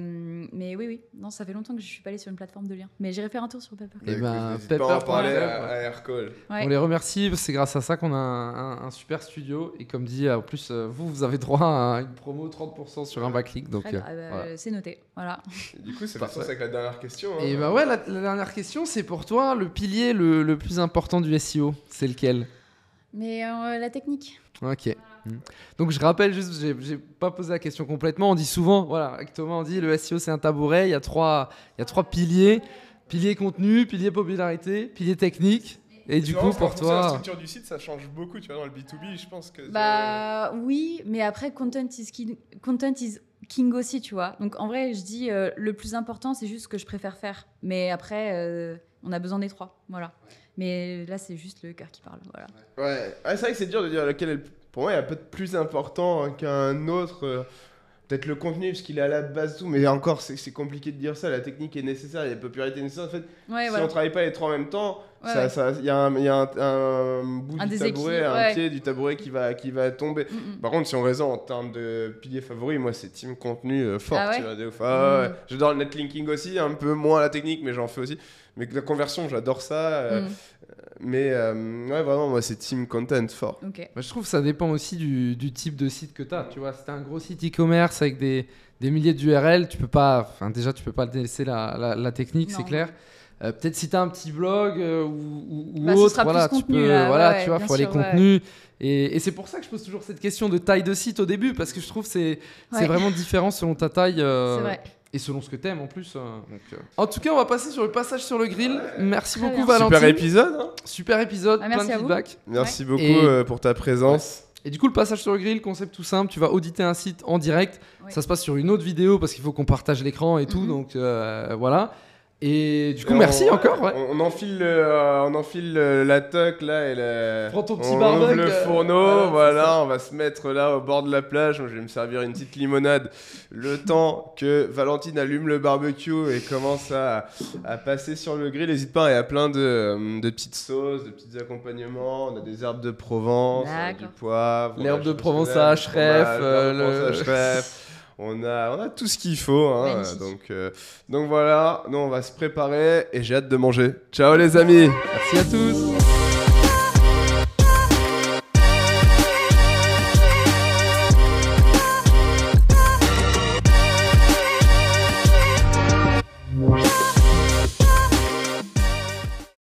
mais oui, oui, non, ça fait longtemps que je suis pas allée sur une plateforme de liens. Mais j'irai faire un tour sur Paper. Eh Bah, ben, n'hésite pas à en parler à, à Aircall. Ouais. On les remercie, c'est grâce à ça qu'on a un, un- un super studio. Et comme dit, en plus, euh, vous, vous avez droit à une promo 30% sur un backlink. Donc, euh, voilà. C'est noté. Voilà. Et Du coup, c'est Parfait. parti avec la dernière question. hein. Et bah ouais, la, la dernière question, c'est pour toi, le pilier le, le plus important du SEO, c'est lequel? Mais euh, la technique. Ok. Donc je rappelle juste, j'ai j'ai pas posé la question complètement. On dit souvent, voilà, avec Thomas, on dit le SEO c'est un tabouret. Il y a trois, il y a trois piliers pilier contenu, pilier popularité, pilier technique. Et du coup, pour que La toi, structure du site, ça change beaucoup, tu vois, dans le B2B, je pense que... Bah oui, mais après, content is king, content is king aussi, tu vois. Donc en vrai, je dis euh, le plus important, c'est juste ce que je préfère faire. Mais après, euh, on a besoin des trois. Voilà. Mais là, c'est juste le cœur qui parle. Voilà. Ouais, Ah, c'est vrai que c'est dur de dire lequel est le... Pour moi, il y a pas de plus important hein, qu'un autre. euh, Peut-être le contenu, parce qu'il est à la base, tout. Mais encore, c'est compliqué de dire ça. La technique est nécessaire, la popularité est nécessaire. En fait, Ouais, si voilà. on travaille pas les trois en même temps, Ouais, ça- ouais. ça- il y a un, il y a un- un bout Un du tabouret, un pied du tabouret qui va, qui va tomber. Mm, mm. Par contre, si on raisonne en termes de piliers favoris, moi c'est team contenu euh, fort. Ah ouais tu vois, ouf. Ah. Mm. J'adore le netlinking aussi, un peu moins la technique, mais j'en fais aussi. Mais la conversion, j'adore ça. euh, Mm. Mais euh, ouais, vraiment, moi c'est team content fort. Ok. bah, je trouve que ça dépend aussi du, du type de site que tu as. Tu vois, si tu un gros site e-commerce avec des, des milliers d'URL, tu peux pas, enfin déjà, tu peux pas laisser la, la, la technique, c'est clair. Euh, Peut-être si tu as un petit blog euh, ou, ou- Bah, autre, voilà, tu contenu, peux, là, voilà, ouais, tu vois, faut aller sûr, ouais. contenu. Et, et c'est pour ça que je pose toujours cette question de taille de site au début, parce que je trouve que c'est c'est Ouais. vraiment différent selon ta taille. euh, C'est vrai. Et selon ce que t'aimes en plus. euh, donc, euh. En tout cas, on va passer sur le passage sur le grill. Merci Très beaucoup bien. Valentine. Super épisode. hein. Super épisode, Ah, plein de vous. feedback. Merci beaucoup Et- euh, pour ta présence. Et du coup, le passage sur le grill, concept tout simple, tu vas auditer un site en direct. Ça se passe sur une autre vidéo parce qu'il faut qu'on partage l'écran et tout. Mhm. Donc euh, voilà. Et du coup, Et merci on- encore. Ouais. On, on enfile, le- euh, on enfile le- la tuck là et la... Prends ton petit on ouvre le euh, fourneau, voilà, on va se mettre là au bord de la plage. Moi, je vais me servir une petite limonade le temps que Valentine allume le barbecue et commence à, à passer sur le grill. N'hésite pas, il y a plein de, euh, de petites sauces, de petits accompagnements. On a des herbes de Provence, a du poivre, L'herbe de Provence à le On a, on a tout ce qu'il faut. hein, donc, euh, donc voilà, nous on va se préparer et j'ai hâte de manger. Ciao les amis Merci à tous.